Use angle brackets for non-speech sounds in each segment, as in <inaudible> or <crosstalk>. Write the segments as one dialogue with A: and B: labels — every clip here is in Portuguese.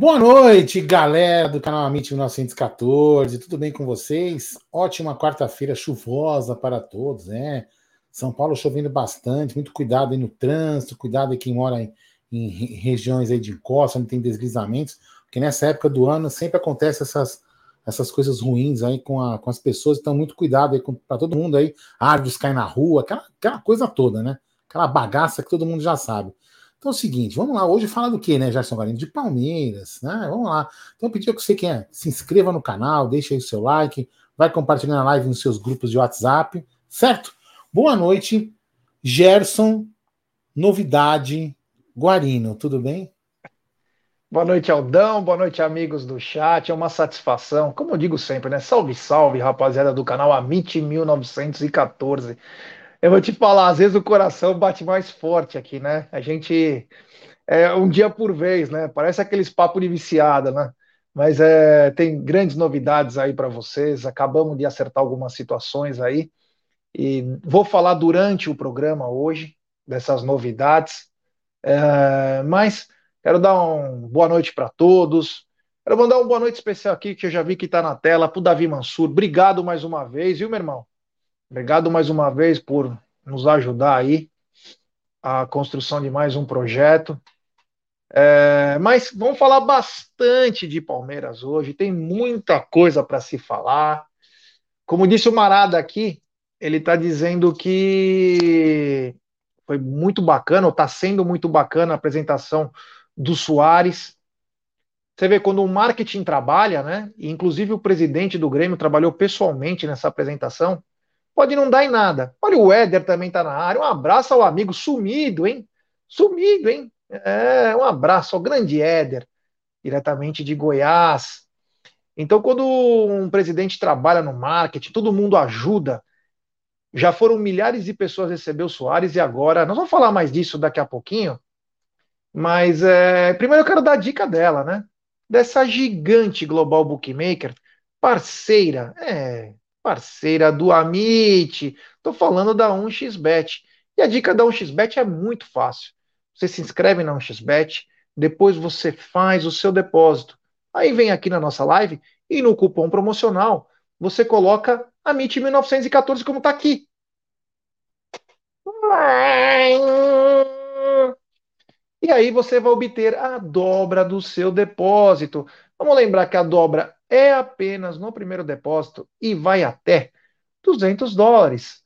A: Boa noite, galera do canal Amit 1914. Tudo bem com vocês? Ótima quarta-feira chuvosa para todos, né? São Paulo chovendo bastante, muito cuidado aí no trânsito, cuidado aí quem mora em, em regiões aí de encosta, onde tem deslizamentos, porque nessa época do ano sempre acontece essas, essas coisas ruins aí com, a, com as pessoas, então muito cuidado aí para todo mundo aí, árvores caem na rua, aquela, aquela coisa toda, né? Aquela bagaça que todo mundo já sabe. Então é o seguinte, vamos lá, hoje fala do que, né, Gerson Guarino? De Palmeiras, né? Vamos lá. Então eu pedi que você quer se inscreva no canal, deixe aí o seu like, vai compartilhando a live nos seus grupos de WhatsApp, certo? Boa noite, Gerson, novidade, Guarino, tudo bem?
B: Boa noite, Aldão. Boa noite, amigos do chat. É uma satisfação, como eu digo sempre, né? Salve, salve, rapaziada do canal Amit 1914. Eu vou te falar, às vezes o coração bate mais forte aqui, né? A gente é um dia por vez, né? Parece aqueles papo de viciada, né? Mas é, tem grandes novidades aí para vocês. Acabamos de acertar algumas situações aí e vou falar durante o programa hoje dessas novidades. É, mas quero dar uma boa noite para todos. Quero mandar uma boa noite especial aqui que eu já vi que está na tela para o Davi Mansur. Obrigado mais uma vez, viu, meu irmão? Obrigado mais uma vez por nos ajudar aí a construção de mais um projeto. É, mas vamos falar bastante de Palmeiras hoje, tem muita coisa para se falar. Como disse o Marada aqui, ele está dizendo que foi muito bacana, ou está sendo muito bacana a apresentação do Soares. Você vê quando o marketing trabalha, né? E inclusive o presidente do Grêmio trabalhou pessoalmente nessa apresentação pode não dar em nada. Olha, o Éder também tá na área. Um abraço ao amigo sumido, hein? Sumido, hein? É, um abraço ao grande Éder, diretamente de Goiás. Então, quando um presidente trabalha no marketing, todo mundo ajuda. Já foram milhares de pessoas receber o Soares e agora. Nós vamos falar mais disso daqui a pouquinho. Mas é, primeiro eu quero dar a dica dela, né? Dessa gigante global bookmaker, parceira. É, parceira do Amit. Estou falando da 1xBet. E a dica da 1xBet é muito fácil. Você se inscreve na 1xBet, depois você faz o seu depósito. Aí vem aqui na nossa live e no cupom promocional você coloca Amit 1914 como está aqui. E aí você vai obter a dobra do seu depósito. Vamos lembrar que a dobra é apenas no primeiro depósito e vai até 200 dólares.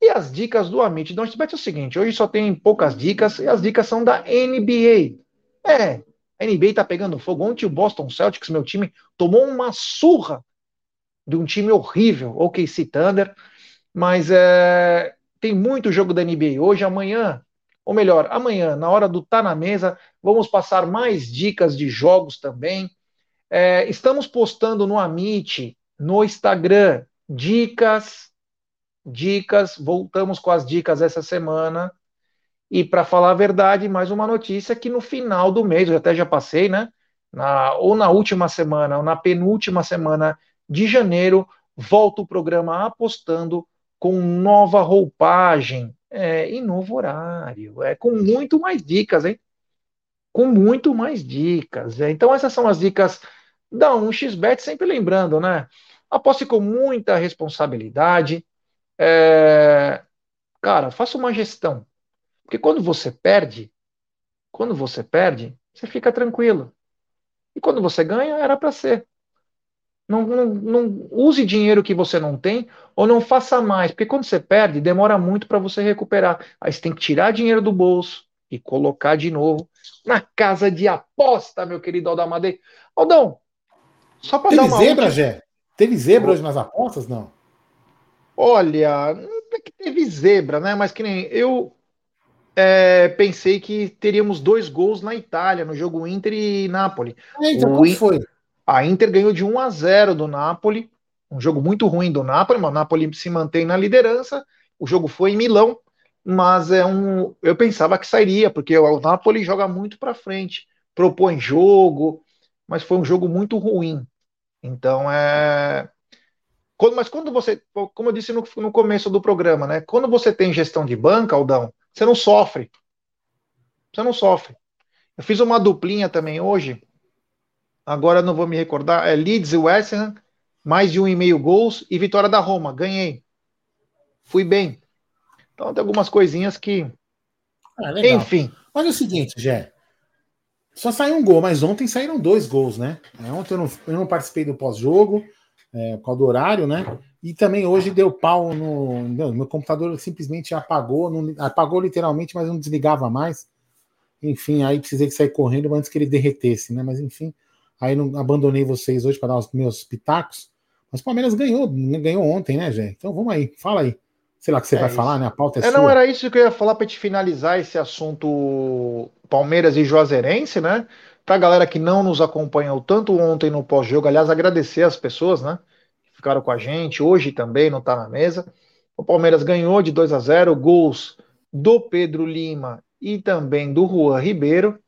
B: E as dicas do Amit Don't Bet é o seguinte: hoje só tem poucas dicas e as dicas são da NBA. É, a NBA tá pegando fogo. Ontem o Boston Celtics, meu time, tomou uma surra de um time horrível, o OKC Thunder. Mas é, tem muito jogo da NBA hoje. Amanhã, ou melhor, amanhã, na hora do Tá na Mesa, vamos passar mais dicas de jogos também. É, estamos postando no Amit, no Instagram, dicas, dicas. Voltamos com as dicas essa semana. E para falar a verdade, mais uma notícia que no final do mês, eu até já passei, né? Na, ou na última semana, ou na penúltima semana de janeiro, volta o programa apostando com nova roupagem é, e novo horário, é com muito mais dicas, hein? Com muito mais dicas. É. Então, essas são as dicas dá um xbet, sempre lembrando, né? Aposte com muita responsabilidade. É... Cara, faça uma gestão. Porque quando você perde, quando você perde, você fica tranquilo. E quando você ganha, era para ser. Não, não, não, use dinheiro que você não tem ou não faça mais, porque quando você perde, demora muito para você recuperar. Aí você tem que tirar dinheiro do bolso e colocar de novo na casa de aposta, meu querido Aldamadei. Aldão,
A: só para dar uma zebra, última... Gé? Teve zebra hoje nas apostas, não?
B: Olha, não é que teve zebra, né? Mas que nem eu é, pensei que teríamos dois gols na Itália, no jogo Inter e Napoli.
A: É, então, como foi?
B: A Inter ganhou de 1 a 0 do Napoli, um jogo muito ruim do Napoli, mas o Napoli se mantém na liderança. O jogo foi em Milão, mas é um, eu pensava que sairia, porque o Napoli joga muito para frente, propõe jogo, mas foi um jogo muito ruim. Então é. Mas quando você, como eu disse no, no começo do programa, né? Quando você tem gestão de banca, Aldão, você não sofre. Você não sofre. Eu fiz uma duplinha também hoje agora não vou me recordar, é Leeds e West Ham, mais de um e meio gols e vitória da Roma, ganhei. Fui bem. Então tem algumas coisinhas que.
A: Ah, Enfim. Olha o seguinte, Jé. Só saiu um gol, mas ontem saíram dois gols, né? É, ontem eu não, eu não participei do pós-jogo, é, por causa do horário, né? E também hoje deu pau no. Meu computador simplesmente apagou, não, apagou literalmente, mas não desligava mais. Enfim, aí precisei sair correndo antes que ele derretesse, né? Mas enfim, aí não abandonei vocês hoje para dar os meus pitacos. Mas o Palmeiras ganhou, ganhou ontem, né, Jé? Então vamos aí, fala aí. Sei lá o que você é vai isso. falar, né? A pauta é, é
B: sua. Não, era isso que eu ia falar para te finalizar esse assunto Palmeiras e Juazeirense, né? Para a galera que não nos acompanhou tanto ontem no pós-jogo, aliás, agradecer as pessoas, né? Que ficaram com a gente, hoje também não está na mesa. O Palmeiras ganhou de 2 a 0, gols do Pedro Lima e também do Juan Ribeiro.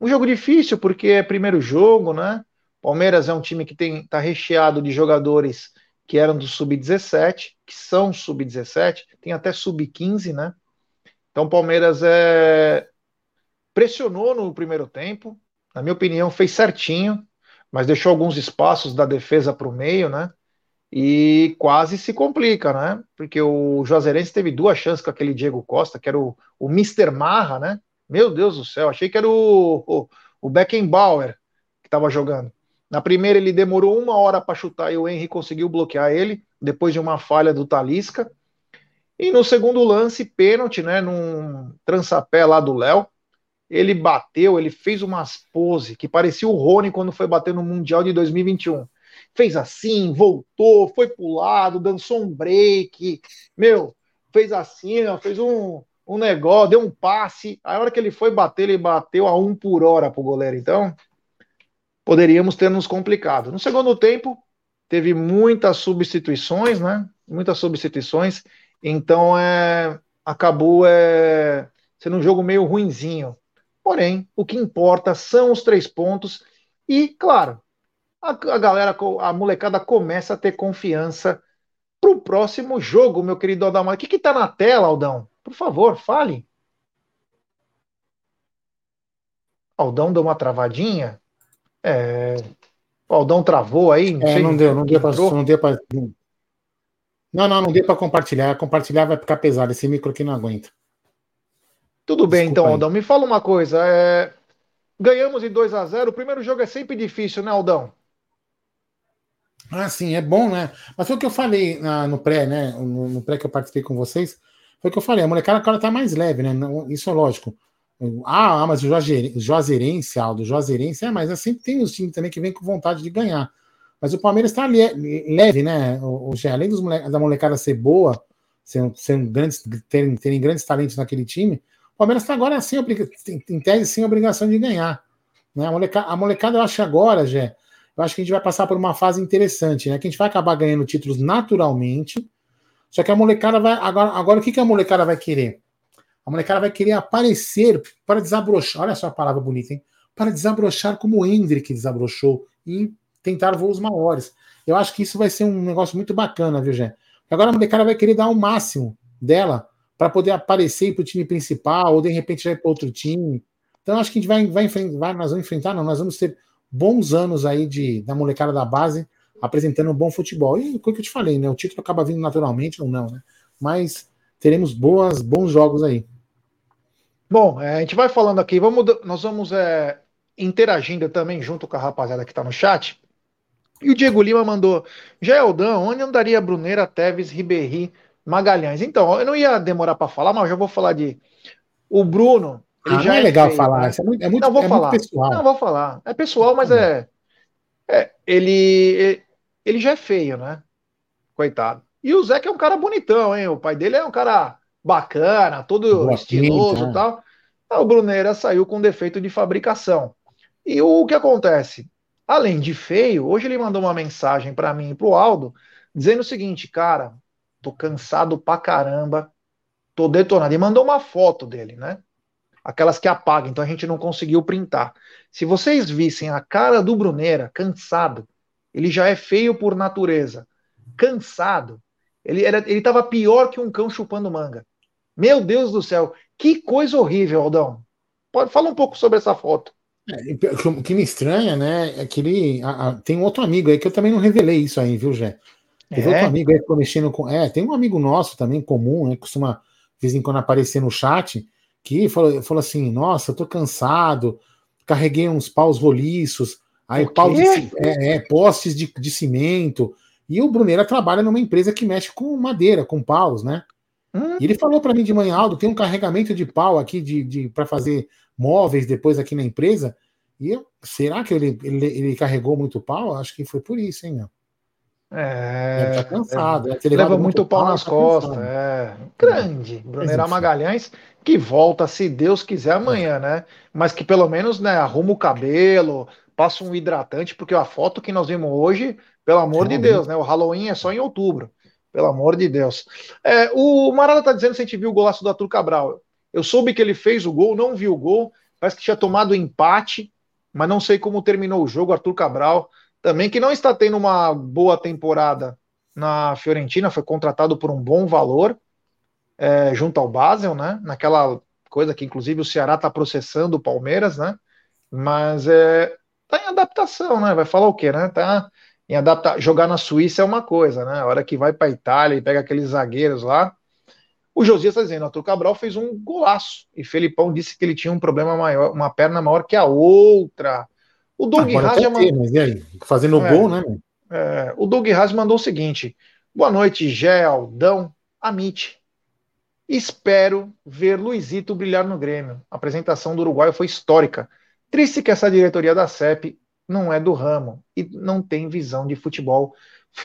B: Um jogo difícil porque é primeiro jogo, né? Palmeiras é um time que tem tá recheado de jogadores que eram do sub-17, que são sub-17, tem até sub-15, né? Então o Palmeiras é pressionou no primeiro tempo, na minha opinião fez certinho, mas deixou alguns espaços da defesa para o meio, né? E quase se complica, né? Porque o Juazeirense teve duas chances com aquele Diego Costa, que era o, o Mr. Marra, né? Meu Deus do céu, achei que era o, o, o Beckenbauer que estava jogando. Na primeira, ele demorou uma hora para chutar e o Henry conseguiu bloquear ele, depois de uma falha do Talisca. E no segundo lance, pênalti, né? Num trançapé lá do Léo. Ele bateu, ele fez umas pose que parecia o Rony quando foi bater no Mundial de 2021. Fez assim, voltou, foi pro lado, dançou um break. Meu, fez assim, ó, fez um, um negócio, deu um passe. A hora que ele foi bater, ele bateu a um por hora pro goleiro. Então, poderíamos ter nos complicado. No segundo tempo, teve muitas substituições, né? Muitas substituições. Então, é, acabou é, sendo um jogo meio ruinzinho. Porém, o que importa são os três pontos. E, claro, a, a galera, a molecada começa a ter confiança para o próximo jogo, meu querido Aldão. O que está na tela, Aldão? Por favor, fale. Aldão deu uma travadinha. É, o Aldão travou aí?
A: Não, é, não deu, não deu, pra, não deu para. Não, não, não deu para compartilhar. Compartilhar vai ficar pesado. Esse micro aqui não aguenta.
B: Tudo bem, Desculpa então, aí. Aldão. Me fala uma coisa. É... Ganhamos em 2 a 0 O primeiro jogo é sempre difícil, né, Aldão?
A: Ah, sim, é bom, né? Mas foi o que eu falei na, no pré, né? No, no, pré que eu participei com vocês. Foi o que eu falei. A molecada agora tá mais leve, né? Isso é lógico. Ah, ah, mas o Juazeirense, Aldo, Juazeirense, é, mas assim tem os times também que vem com vontade de ganhar. Mas o Palmeiras está leve, né? O, o, além dos mole, da molecada ser boa, ser, ser grandes, terem, terem grandes talentos naquele time, o Palmeiras está agora sem em tese sem obrigação de ganhar. Né? A, molecada, a molecada, eu acho agora, Jé, eu acho que a gente vai passar por uma fase interessante, né? Que a gente vai acabar ganhando títulos naturalmente. Só que a molecada vai. Agora, agora o que, que a molecada vai querer? A molecada vai querer aparecer para desabrochar. Olha só a palavra bonita, hein? Para desabrochar como o Hendrick desabrochou e tentar voos maiores. Eu acho que isso vai ser um negócio muito bacana, viu, Jé? Agora a molecada vai querer dar o máximo dela para poder aparecer para o time principal ou de repente já ir para outro time. Então acho que a gente vai, vai, vai, nós vamos enfrentar, não, nós vamos ter bons anos aí de, da molecada da base apresentando um bom futebol. E o que eu te falei, né? O título acaba vindo naturalmente ou não, né? Mas teremos boas, bons jogos aí.
B: Bom, é, a gente vai falando aqui, vamos, nós vamos é, interagindo também junto com a rapaziada que está no chat. E o Diego Lima mandou: Geldão, onde andaria Bruneira, Teves, Ribeirinho, Magalhães? Então, eu não ia demorar para falar, mas eu já vou falar de. O Bruno.
A: Ele ah, já não é, é legal feio, falar, né? isso é muito, é muito,
B: não, vou
A: é
B: falar. pessoal. Não, vou falar. É pessoal, mas é, é. ele, ele já é feio, né? Coitado. E o Zé que é um cara bonitão, hein? O pai dele é um cara bacana, todo Boa estiloso e tal. o Bruneira saiu com defeito de fabricação. E o que acontece? Além de feio, hoje ele mandou uma mensagem para mim e pro Aldo, dizendo o seguinte, cara, tô cansado pra caramba, tô detonado. E mandou uma foto dele, né? Aquelas que apagam, então a gente não conseguiu printar. Se vocês vissem a cara do Bruneira, cansado, ele já é feio por natureza. Cansado, ele era, ele tava pior que um cão chupando manga. Meu Deus do céu, que coisa horrível, Aldão. Pode falar um pouco sobre essa foto.
A: É, o que me estranha, né, é que ele. A, a, tem um outro amigo aí que eu também não revelei isso aí, viu, Jé? Tem é? outro amigo aí que ficou mexendo com. É, tem um amigo nosso também comum, né? Que costuma de vez em quando aparecer no chat, que falou, falou assim: Nossa, eu tô cansado, carreguei uns paus roliços, aí pau de, é, é, postes de, de cimento. E o Bruneira trabalha numa empresa que mexe com madeira, com paus, né? Hum. E ele falou para mim de manhã, Aldo, tem um carregamento de pau aqui de, de para fazer móveis depois aqui na empresa. E eu, será que ele, ele, ele, carregou muito pau? Acho que foi por isso, hein, meu?
B: É, tá cansado. É, leva muito, muito pau, pau nas tá costas. É. Grande. Brunerá Magalhães, que volta, se Deus quiser, amanhã, é. né? Mas que pelo menos né, arruma o cabelo, passa um hidratante, porque a foto que nós vimos hoje, pelo amor de Deus, né? O Halloween é só em outubro. Pelo amor de Deus. É, o Marada tá dizendo se a gente viu o golaço do Arthur Cabral. Eu soube que ele fez o gol, não vi o gol. Parece que tinha tomado empate, mas não sei como terminou o jogo. Arthur Cabral também que não está tendo uma boa temporada na Fiorentina, foi contratado por um bom valor é, junto ao Basel, né? Naquela coisa que inclusive o Ceará está processando o Palmeiras, né? Mas é, tá em adaptação, né? Vai falar o quê, né? Tá em adaptar. Jogar na Suíça é uma coisa, né? A hora que vai para Itália e pega aqueles zagueiros lá. O Josias está dizendo, Arthur Cabral fez um golaço e Felipão disse que ele tinha um problema maior, uma perna maior que a outra. O Doug Haas já mandou...
A: Fazendo é, gol, né?
B: É, o Doug Haas mandou o seguinte: boa noite, Gé, Aldão, Amit. Espero ver Luizito brilhar no Grêmio. A apresentação do Uruguai foi histórica. Triste que essa diretoria da CEP não é do ramo e não tem visão de futebol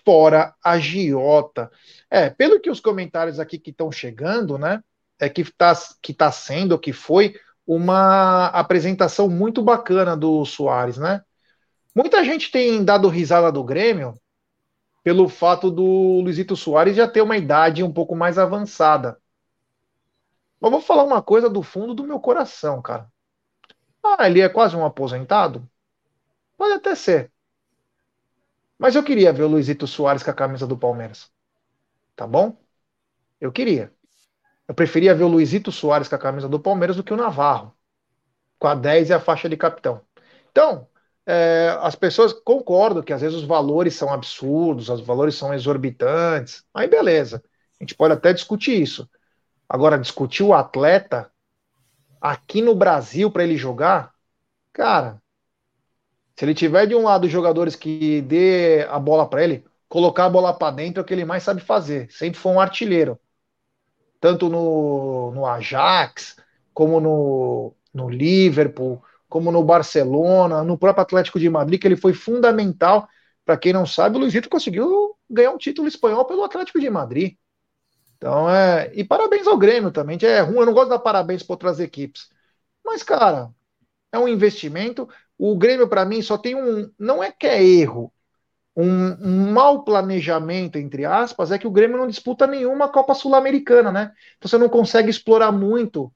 B: fora a Giota. É, pelo que os comentários aqui que estão chegando, né? É que está que tá sendo, que foi uma apresentação muito bacana do Soares, né? Muita gente tem dado risada do Grêmio pelo fato do Luizito Soares já ter uma idade um pouco mais avançada. Mas vou falar uma coisa do fundo do meu coração, cara. Ah, ele é quase um aposentado? Pode até ser. Mas eu queria ver o Luizito Soares com a camisa do Palmeiras. Tá bom? Eu queria. Eu preferia ver o Luizito Soares com a camisa do Palmeiras do que o Navarro, com a 10 e a faixa de capitão. Então, é, as pessoas concordam que às vezes os valores são absurdos, os valores são exorbitantes. Aí beleza, a gente pode até discutir isso. Agora, discutir o atleta aqui no Brasil para ele jogar, cara, se ele tiver de um lado jogadores que dê a bola para ele, colocar a bola para dentro é o que ele mais sabe fazer. Sempre foi um artilheiro tanto no, no Ajax, como no, no Liverpool, como no Barcelona, no próprio Atlético de Madrid, que ele foi fundamental. Para quem não sabe, o Luizito conseguiu ganhar um título espanhol pelo Atlético de Madrid. Então, é. E parabéns ao Grêmio também. É ruim, eu não gosto de dar parabéns para outras equipes. Mas, cara, é um investimento. O Grêmio, para mim, só tem um. Não é que é erro, um, um mau planejamento, entre aspas, é que o Grêmio não disputa nenhuma Copa Sul-Americana, né? Então você não consegue explorar muito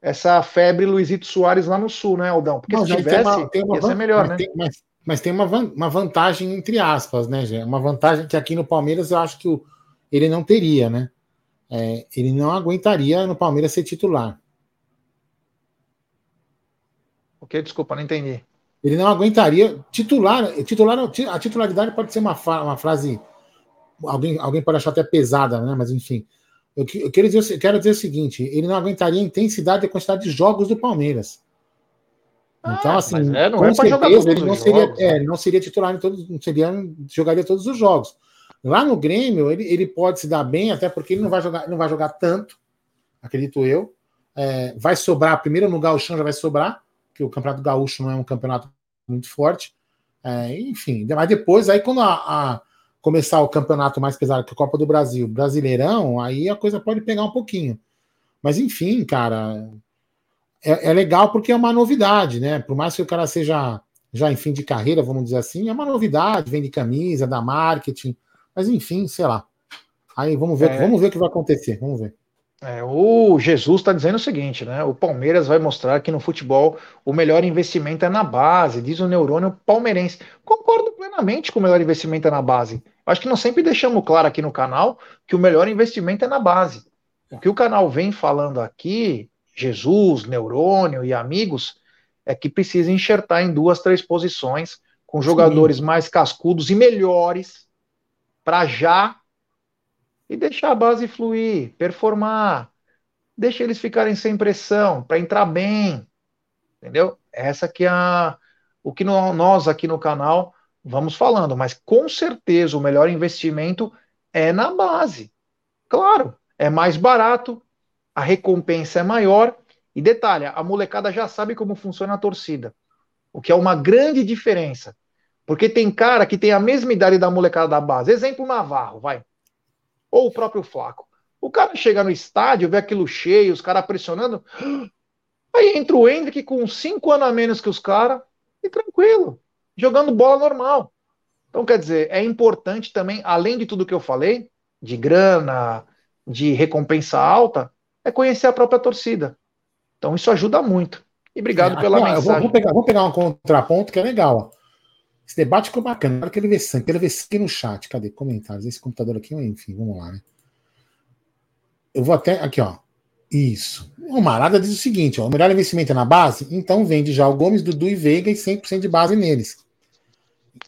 B: essa febre Luizito Soares lá no Sul, né, Aldão? Porque não, se tivesse, tem uma, tem uma ia ser melhor,
A: mas né? Tem, mas, mas, tem uma, uma vantagem, entre aspas, né, Gê? Uma vantagem que aqui no Palmeiras eu acho que o, ele não teria, né? É, ele não aguentaria no Palmeiras ser titular.
B: O que? Desculpa, não entendi.
A: Ele não aguentaria titular. titular a titularidade pode ser uma, uma frase. Alguém, alguém pode achar até pesada, né? Mas enfim. Eu, eu, quero dizer, eu quero dizer o seguinte: ele não aguentaria a intensidade e a quantidade de jogos do Palmeiras. Então, ah, assim, é, com é certeza ele não, seria, jogos, é, ele não seria titular em todos, não seria, jogaria todos os jogos. Lá no Grêmio, ele, ele pode se dar bem, até porque ele não vai jogar, não vai jogar tanto, acredito eu. É, vai sobrar, primeiro no Gauchão já vai sobrar, que o Campeonato Gaúcho não é um campeonato muito forte. É, enfim, mas depois, aí quando a, a, começar o campeonato mais pesado que a Copa do Brasil, Brasileirão, aí a coisa pode pegar um pouquinho. Mas enfim, cara, é, é legal porque é uma novidade, né? Por mais que o cara seja já em fim de carreira, vamos dizer assim, é uma novidade, vende camisa, dá marketing, mas enfim, sei lá. Aí vamos ver, é... vamos ver o que vai acontecer, vamos ver.
B: É, o Jesus está dizendo o seguinte, né? O Palmeiras vai mostrar que no futebol o melhor investimento é na base, diz o neurônio palmeirense. Concordo plenamente com o melhor investimento é na base. Acho que nós sempre deixamos claro aqui no canal que o melhor investimento é na base. O que o canal vem falando aqui, Jesus, neurônio e amigos, é que precisa enxertar em duas, três posições, com jogadores Sim. mais cascudos e melhores, para já e deixar a base fluir, performar, deixa eles ficarem sem pressão, para entrar bem, entendeu? Essa que é a, o que nós aqui no canal vamos falando, mas com certeza o melhor investimento é na base. Claro, é mais barato, a recompensa é maior e detalhe, a molecada já sabe como funciona a torcida, o que é uma grande diferença. Porque tem cara que tem a mesma idade da molecada da base. Exemplo Navarro, vai. Ou o próprio Flaco. O cara chega no estádio, vê aquilo cheio, os caras pressionando. Aí entra o Hendrick com cinco anos a menos que os caras, e tranquilo, jogando bola normal. Então, quer dizer, é importante também, além de tudo que eu falei, de grana, de recompensa alta, é conhecer a própria torcida. Então isso ajuda muito. E obrigado é, pela aqui, mensagem.
A: Vou, pegar, vou pegar um contraponto que é legal. Esse debate ficou bacana. Quero que ele vê sangue. Quero ver sangue no chat. Cadê? Comentários. Esse computador aqui, enfim, vamos lá, né? Eu vou até. Aqui, ó. Isso. O Marada diz o seguinte: ó, o melhor investimento é na base, então vende já o Gomes, Dudu e Veiga e 100% de base neles.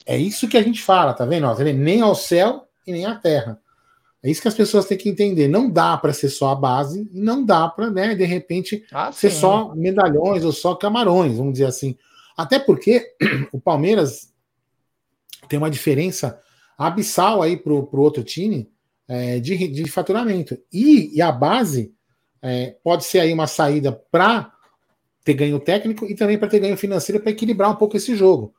A: É isso que a gente fala, tá vendo? Ó, tá vendo? Nem ao céu e nem à terra. É isso que as pessoas têm que entender. Não dá para ser só a base e não dá para, né, de repente, ah, ser só medalhões ou só camarões, vamos dizer assim. Até porque <clears throat> o Palmeiras tem uma diferença abissal aí para o outro time é, de, de faturamento. E, e a base é, pode ser aí uma saída para ter ganho técnico e também para ter ganho financeiro para equilibrar um pouco esse jogo.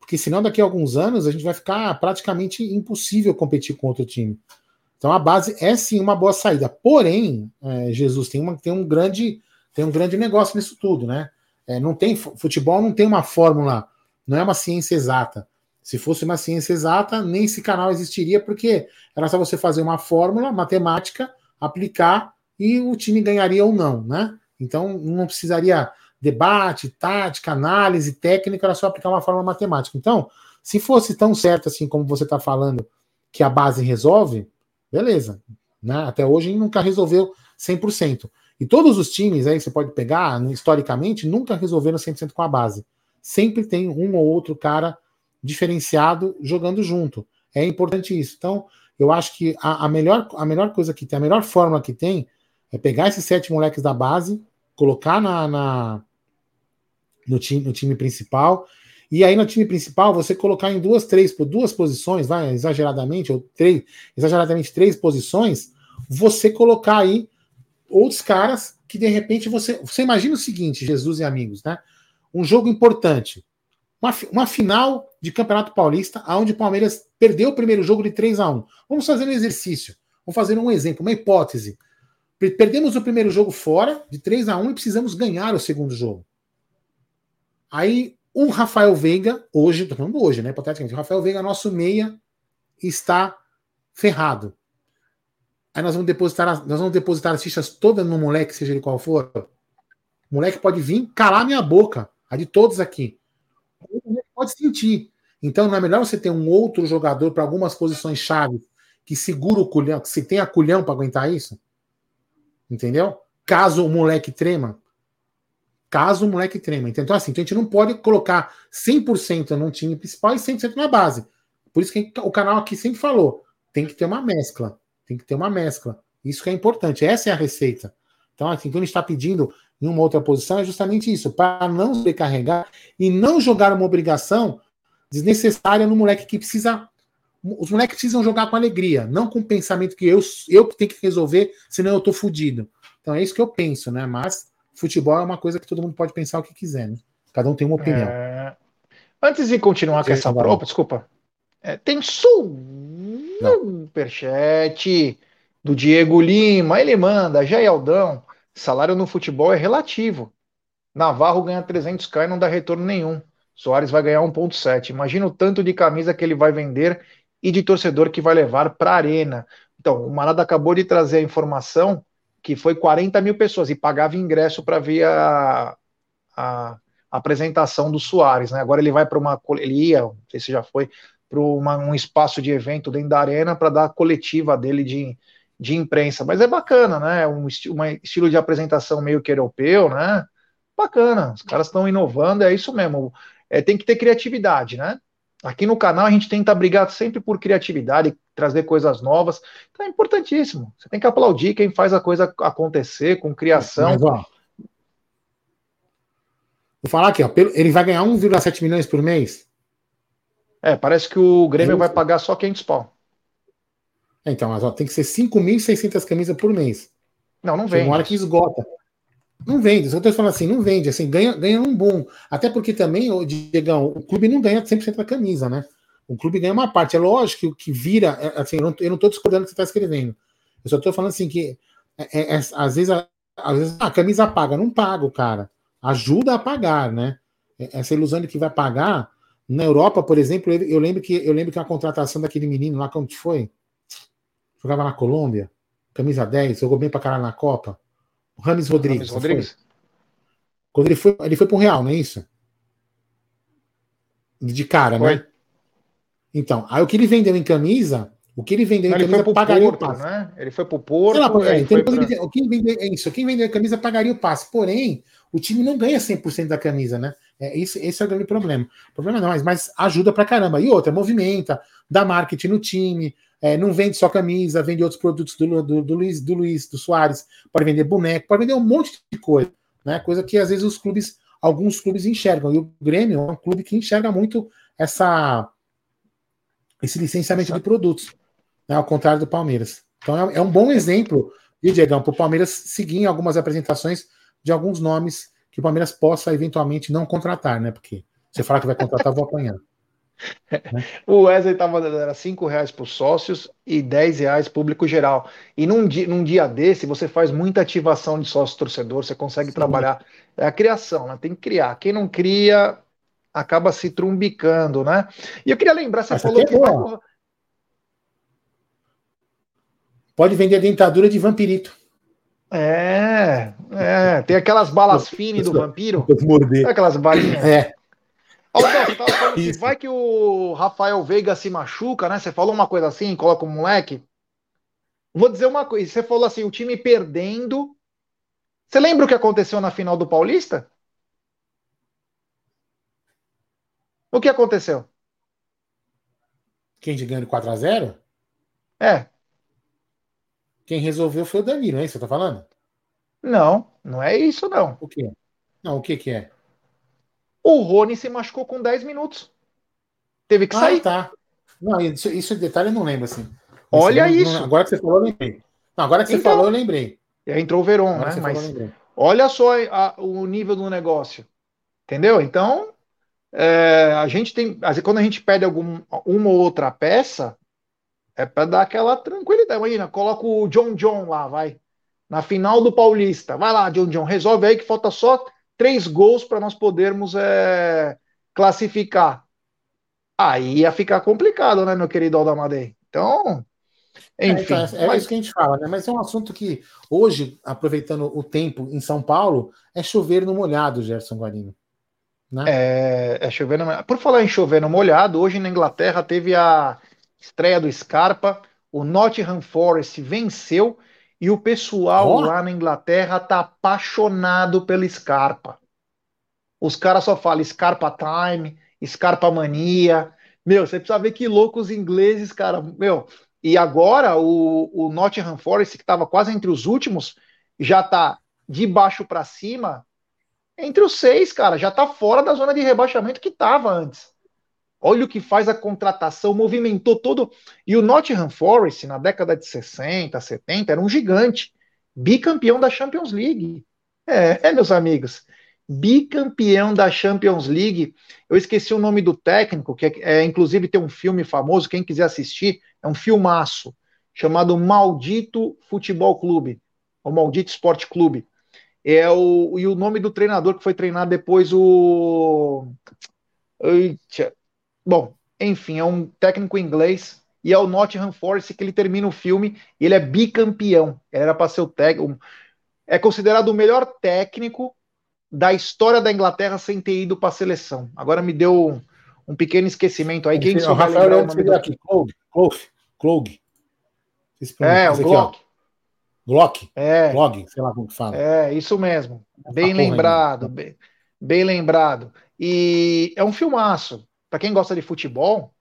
A: Porque senão, daqui a alguns anos, a gente vai ficar praticamente impossível competir com outro time. Então a base é sim uma boa saída. Porém, é, Jesus tem, uma, tem um grande tem um grande negócio nisso tudo, né? É, não tem futebol não tem uma fórmula, não é uma ciência exata. Se fosse uma ciência exata, nem esse canal existiria, porque era só você fazer uma fórmula matemática, aplicar e o time ganharia ou não, né? Então não precisaria debate, tática, análise, técnica, era só aplicar uma fórmula matemática. Então, se fosse tão certo assim como você está falando que a base resolve, beleza. Né? Até hoje nunca resolveu 100%. E todos os times aí você pode pegar, historicamente, nunca resolveram 100% com a base. Sempre tem um ou outro cara diferenciado jogando junto. É importante isso. Então, eu acho que a, a, melhor, a melhor coisa que tem, a melhor fórmula que tem é pegar esses sete moleques da base, colocar na, na no, time, no time principal e aí no time principal, você colocar em duas, três, duas posições, vai, exageradamente, ou três, exageradamente três posições, você colocar aí outros caras que de repente você. Você imagina o seguinte, Jesus e amigos, né? Um jogo importante. Uma, uma final de Campeonato Paulista, onde o Palmeiras perdeu o primeiro jogo de 3 a 1 Vamos fazer um exercício. Vamos fazer um exemplo, uma hipótese. Perdemos o primeiro jogo fora, de 3 a 1 e precisamos ganhar o segundo jogo. Aí o Rafael Veiga, hoje, tô falando hoje, né? Hipoteticamente, o Rafael Veiga, nosso meia, está ferrado. Aí nós vamos depositar, nós vamos depositar as fichas todas no moleque, seja ele qual for. O moleque pode vir calar minha boca, a de todos aqui. Pode sentir. Então não é melhor você ter um outro jogador para algumas posições chave que segura o culhão, que se tem a culhão para aguentar isso? Entendeu? Caso o moleque trema, caso o moleque trema. Então, assim, então a gente não pode colocar 100% num time principal e 100% na base. Por isso que o canal aqui sempre falou, tem que ter uma mescla, tem que ter uma mescla. Isso que é importante, essa é a receita. Então, assim, o que a gente está pedindo em uma outra posição é justamente isso, para não sobrecarregar e não jogar uma obrigação desnecessária no moleque que precisa. Os moleques precisam jogar com alegria, não com o pensamento que eu, eu tenho que resolver, senão eu tô fudido. Então é isso que eu penso, né? Mas futebol é uma coisa que todo mundo pode pensar o que quiser, né? Cada um tem uma opinião. É...
B: Antes de continuar com essa prova, desculpa. É, tem superchat do Diego Lima. Ele manda, Jaialdão, salário no futebol é relativo. Navarro ganha 300k e não dá retorno nenhum. Soares vai ganhar 1.7. Imagina o tanto de camisa que ele vai vender e de torcedor que vai levar para a arena. Então, o Marada acabou de trazer a informação que foi 40 mil pessoas e pagava ingresso para ver a, a, apresentação do Soares. Né? Agora ele vai para uma. Ele ia, não sei se já foi, para um espaço de evento dentro da arena para dar a coletiva dele de, de imprensa. Mas é bacana, né? Um, esti um estilo de apresentação meio que europeu, né? bacana. Os caras estão inovando, é isso mesmo. É, tem que ter criatividade, né? Aqui no canal a gente tenta brigar sempre por criatividade, trazer coisas novas. Então é importantíssimo. Você tem que aplaudir quem faz a coisa acontecer com criação. Mas, ó,
A: vou falar aqui, ó, ele vai ganhar 1,7 milhões por mês.
B: É, parece que o Grêmio é vai pagar só 500 pau.
A: Então, mas ó, tem que ser 5.600 camisas por mês.
B: Não, não vende.
A: Uma hora que esgota. Não vende. Eu estou falando assim, não vende. Assim, ganha, ganha um bom. Até porque também, o Diegão, o clube não ganha 100% da camisa, né? O clube ganha uma parte. É lógico que o que vira. É, assim, eu não estou discordando do que você está escrevendo. Eu só estou falando assim que é, é, é, às vezes, a, às vezes a camisa paga. Não paga o cara. Ajuda a pagar, né? É, essa ilusão de que vai pagar. Na Europa, por exemplo, eu lembro que eu lembro que a contratação daquele menino lá, como que foi? Jogava na Colômbia, camisa 10, jogou bem pra caralho na Copa. O Rames Rodrigues. Rames Rodrigues. Quando ele foi, ele foi pro Real, não é isso? De cara, foi. né? Então, aí o que ele vendeu em camisa, o que ele vendeu em camisa pagaria
B: Porto, o passe. Né? Ele foi pro Porto. Lá,
A: é, então ele, o quem vendeu, é isso, quem vendeu em camisa pagaria o passe. Porém, o time não ganha 100% da camisa, né? É, esse, esse é o grande problema. O problema não, mas, mas ajuda pra caramba. E outra, movimenta, dá marketing no time, é, não vende só camisa, vende outros produtos do, do, do, Luiz, do Luiz, do Soares, pode vender boneco, pode vender um monte de coisa, né? Coisa que às vezes os clubes, alguns clubes enxergam. E o Grêmio é um clube que enxerga muito essa esse licenciamento de produtos, né? ao contrário do Palmeiras. Então é, é um bom exemplo, viu, Diegão, para o Palmeiras seguir em algumas apresentações de alguns nomes que o Palmeiras possa eventualmente não contratar, né? Porque você fala que vai contratar, vou apanhar. <laughs>
B: O Wesley estava dando era 5 reais para os sócios e 10 reais público geral. E num dia, num dia desse, você faz muita ativação de sócio torcedor, você consegue Sim. trabalhar. É a criação, né? tem que criar. Quem não cria acaba se trumbicando, né? E eu queria lembrar, você Essa falou é que. Vai...
A: Pode vender dentadura de vampirito.
B: É, é, tem aquelas balas <laughs> finas do vampiro. Aquelas balinhas.
A: É.
B: Aldão, você tava falando <laughs> que vai que o Rafael Veiga se machuca, né? Você falou uma coisa assim, coloca o um moleque. Vou dizer uma coisa, você falou assim, o time perdendo. Você lembra o que aconteceu na final do Paulista? O que aconteceu?
A: Quem de ganhando 4x0?
B: É.
A: Quem resolveu foi o Danilo, é isso que você tá falando?
B: Não, não é isso não.
A: O quê? Não, o que que é?
B: O Rony se machucou com 10 minutos. Teve que ah, sair.
A: tá. Não, isso, isso detalhe eu não lembro assim.
B: Olha não, isso.
A: Não, agora que você falou, eu lembrei. Não, agora que você então, falou, eu lembrei.
B: Entrou o Veron, né? Mas falou, olha só a, o nível do negócio. Entendeu? Então, é, a gente tem. Quando a gente pede algum, uma ou outra peça, é para dar aquela tranquilidade. Imagina, coloca o John John lá, vai. Na final do Paulista. Vai lá, John John, resolve aí que falta só três gols para nós podermos é, classificar. Aí ia ficar complicado, né, meu querido Aldamadei? Então, enfim.
A: É, então, é, é mas... isso que a gente fala, né? Mas é um assunto que hoje, aproveitando o tempo em São Paulo, é chover no molhado, Gerson Guarino.
B: Né? É, é chover no molhado. Por falar em chover no molhado, hoje na Inglaterra teve a estreia do Scarpa, o Nottingham Forest venceu e o pessoal oh. lá na Inglaterra tá apaixonado pelo Scarpa. Os caras só falam Scarpa Time, Scarpa Mania. Meu, você precisa ver que loucos ingleses, cara. Meu, e agora o, o Nottingham Forest, que estava quase entre os últimos, já tá de baixo para cima entre os seis, cara. Já tá fora da zona de rebaixamento que tava antes. Olha o que faz a contratação, movimentou todo. E o Nottingham Forest, na década de 60, 70, era um gigante, bicampeão da Champions League. É, é, meus amigos, bicampeão da Champions League. Eu esqueci o nome do técnico, que é, é, inclusive tem um filme famoso, quem quiser assistir, é um filmaço, chamado Maldito Futebol Clube, ou Maldito Esporte Clube. É o, e o nome do treinador que foi treinar depois o. Eita, Bom, enfim, é um técnico inglês e é o Nottingham Forest que ele termina o filme e ele é bicampeão. Ele era para ser o técnico. É considerado o melhor técnico da história da Inglaterra sem ter ido para a seleção. Agora me deu um, pequeno esquecimento aí. Quem
A: o Rafael o nome do... aqui, Cloug, Cloug, Cloug.
B: É, o Glock.
A: Glock?
B: É.
A: Blog, sei lá como que fala.
B: É, isso mesmo. Bem lembrado, bem, bem lembrado. E é um filmaço. Para quem gosta de futebol,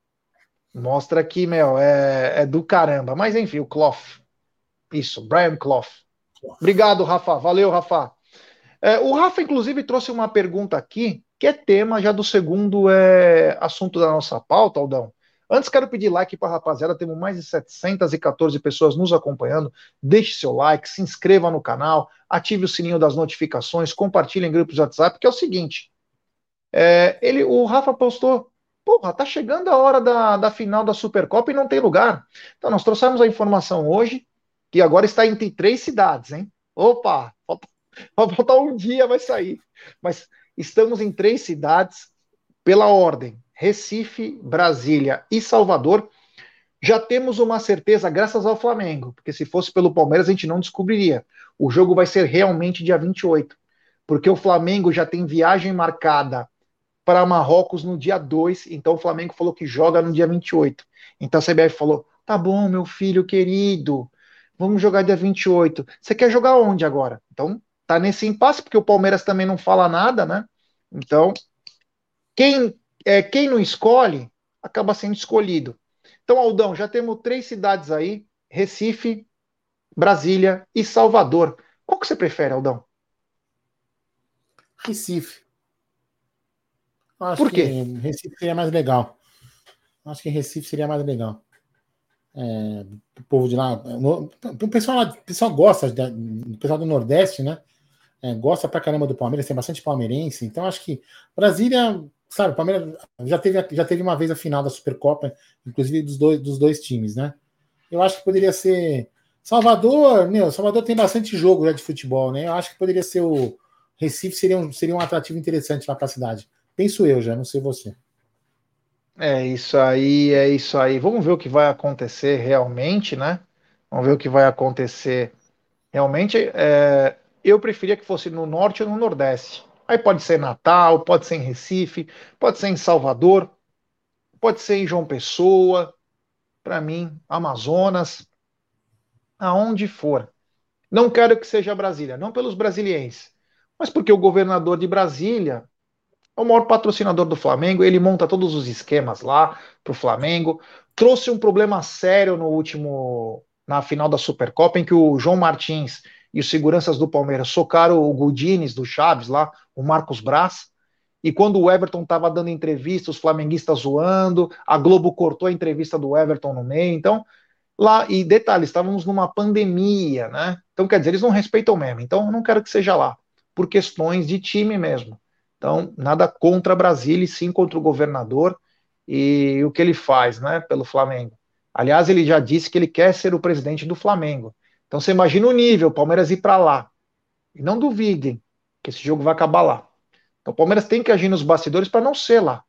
B: mostra que, meu, é, é do caramba. Mas enfim, o Clough. Isso, Brian Clough. Obrigado, Rafa. Valeu, Rafa. É, o Rafa, inclusive, trouxe uma pergunta aqui, que é tema já do segundo é, assunto da nossa pauta, Aldão. Antes, quero pedir like para a rapaziada. Temos mais de 714 pessoas nos acompanhando. Deixe seu like, se inscreva no canal, ative o sininho das notificações, compartilhe em grupos de WhatsApp, que é o seguinte. É, ele, o Rafa postou. Porra, tá chegando a hora da, da final da Supercopa e não tem lugar. Então, nós trouxemos a informação hoje, que agora está entre três cidades, hein? Opa, <laughs> Vai faltar um dia, vai sair. Mas estamos em três cidades, pela ordem: Recife, Brasília e Salvador. Já temos uma certeza, graças ao Flamengo, porque se fosse pelo Palmeiras a gente não descobriria. O jogo vai ser realmente dia 28, porque o Flamengo já tem viagem marcada para Marrocos no dia 2, então o Flamengo falou que joga no dia 28. Então a CBF falou: tá bom, meu filho querido, vamos jogar dia 28. Você quer jogar onde agora? Então tá nesse impasse, porque o Palmeiras também não fala nada, né? Então, quem, é, quem não escolhe, acaba sendo escolhido. Então, Aldão, já temos três cidades aí: Recife, Brasília e Salvador. Qual que você prefere, Aldão?
A: Recife. Acho Por quê? Recife seria mais legal. Acho que Recife seria mais legal. É, o povo de lá. O pessoal, o pessoal gosta, o pessoal do Nordeste, né? é, gosta pra caramba do Palmeiras, tem bastante palmeirense, então acho que Brasília, sabe, o Palmeiras já teve, já teve uma vez a final da Supercopa, inclusive dos dois, dos dois times, né? Eu acho que poderia ser. Salvador, meu, Salvador tem bastante jogo já de futebol, né? Eu acho que poderia ser o Recife, seria um, seria um atrativo interessante lá para a cidade. Penso eu já, não sei você.
B: É isso aí, é isso aí. Vamos ver o que vai acontecer realmente, né? Vamos ver o que vai acontecer realmente. É, eu preferia que fosse no norte ou no nordeste. Aí pode ser Natal, pode ser em Recife, pode ser em Salvador, pode ser em João Pessoa, para mim, Amazonas, aonde for. Não quero que seja Brasília, não pelos brasilienses, mas porque o governador de Brasília o maior patrocinador do Flamengo, ele monta todos os esquemas lá para o Flamengo. Trouxe um problema sério no último, na final da Supercopa, em que o João Martins e os seguranças do Palmeiras socaram o Gudines do Chaves lá, o Marcos Braz. E quando o Everton estava dando entrevista, os flamenguistas zoando, a Globo cortou a entrevista do Everton no meio. Então, lá, e detalhe, estávamos numa pandemia, né? Então, quer dizer, eles não respeitam mesmo. Então, eu não quero que seja lá, por questões de time mesmo. Então, nada contra Brasília, e sim contra o governador e o que ele faz, né, pelo Flamengo. Aliás, ele já disse que ele quer ser o presidente do Flamengo. Então você imagina o nível, o Palmeiras ir para lá. E não duvidem que esse jogo vai acabar lá. Então o Palmeiras tem que agir nos bastidores para não ser lá.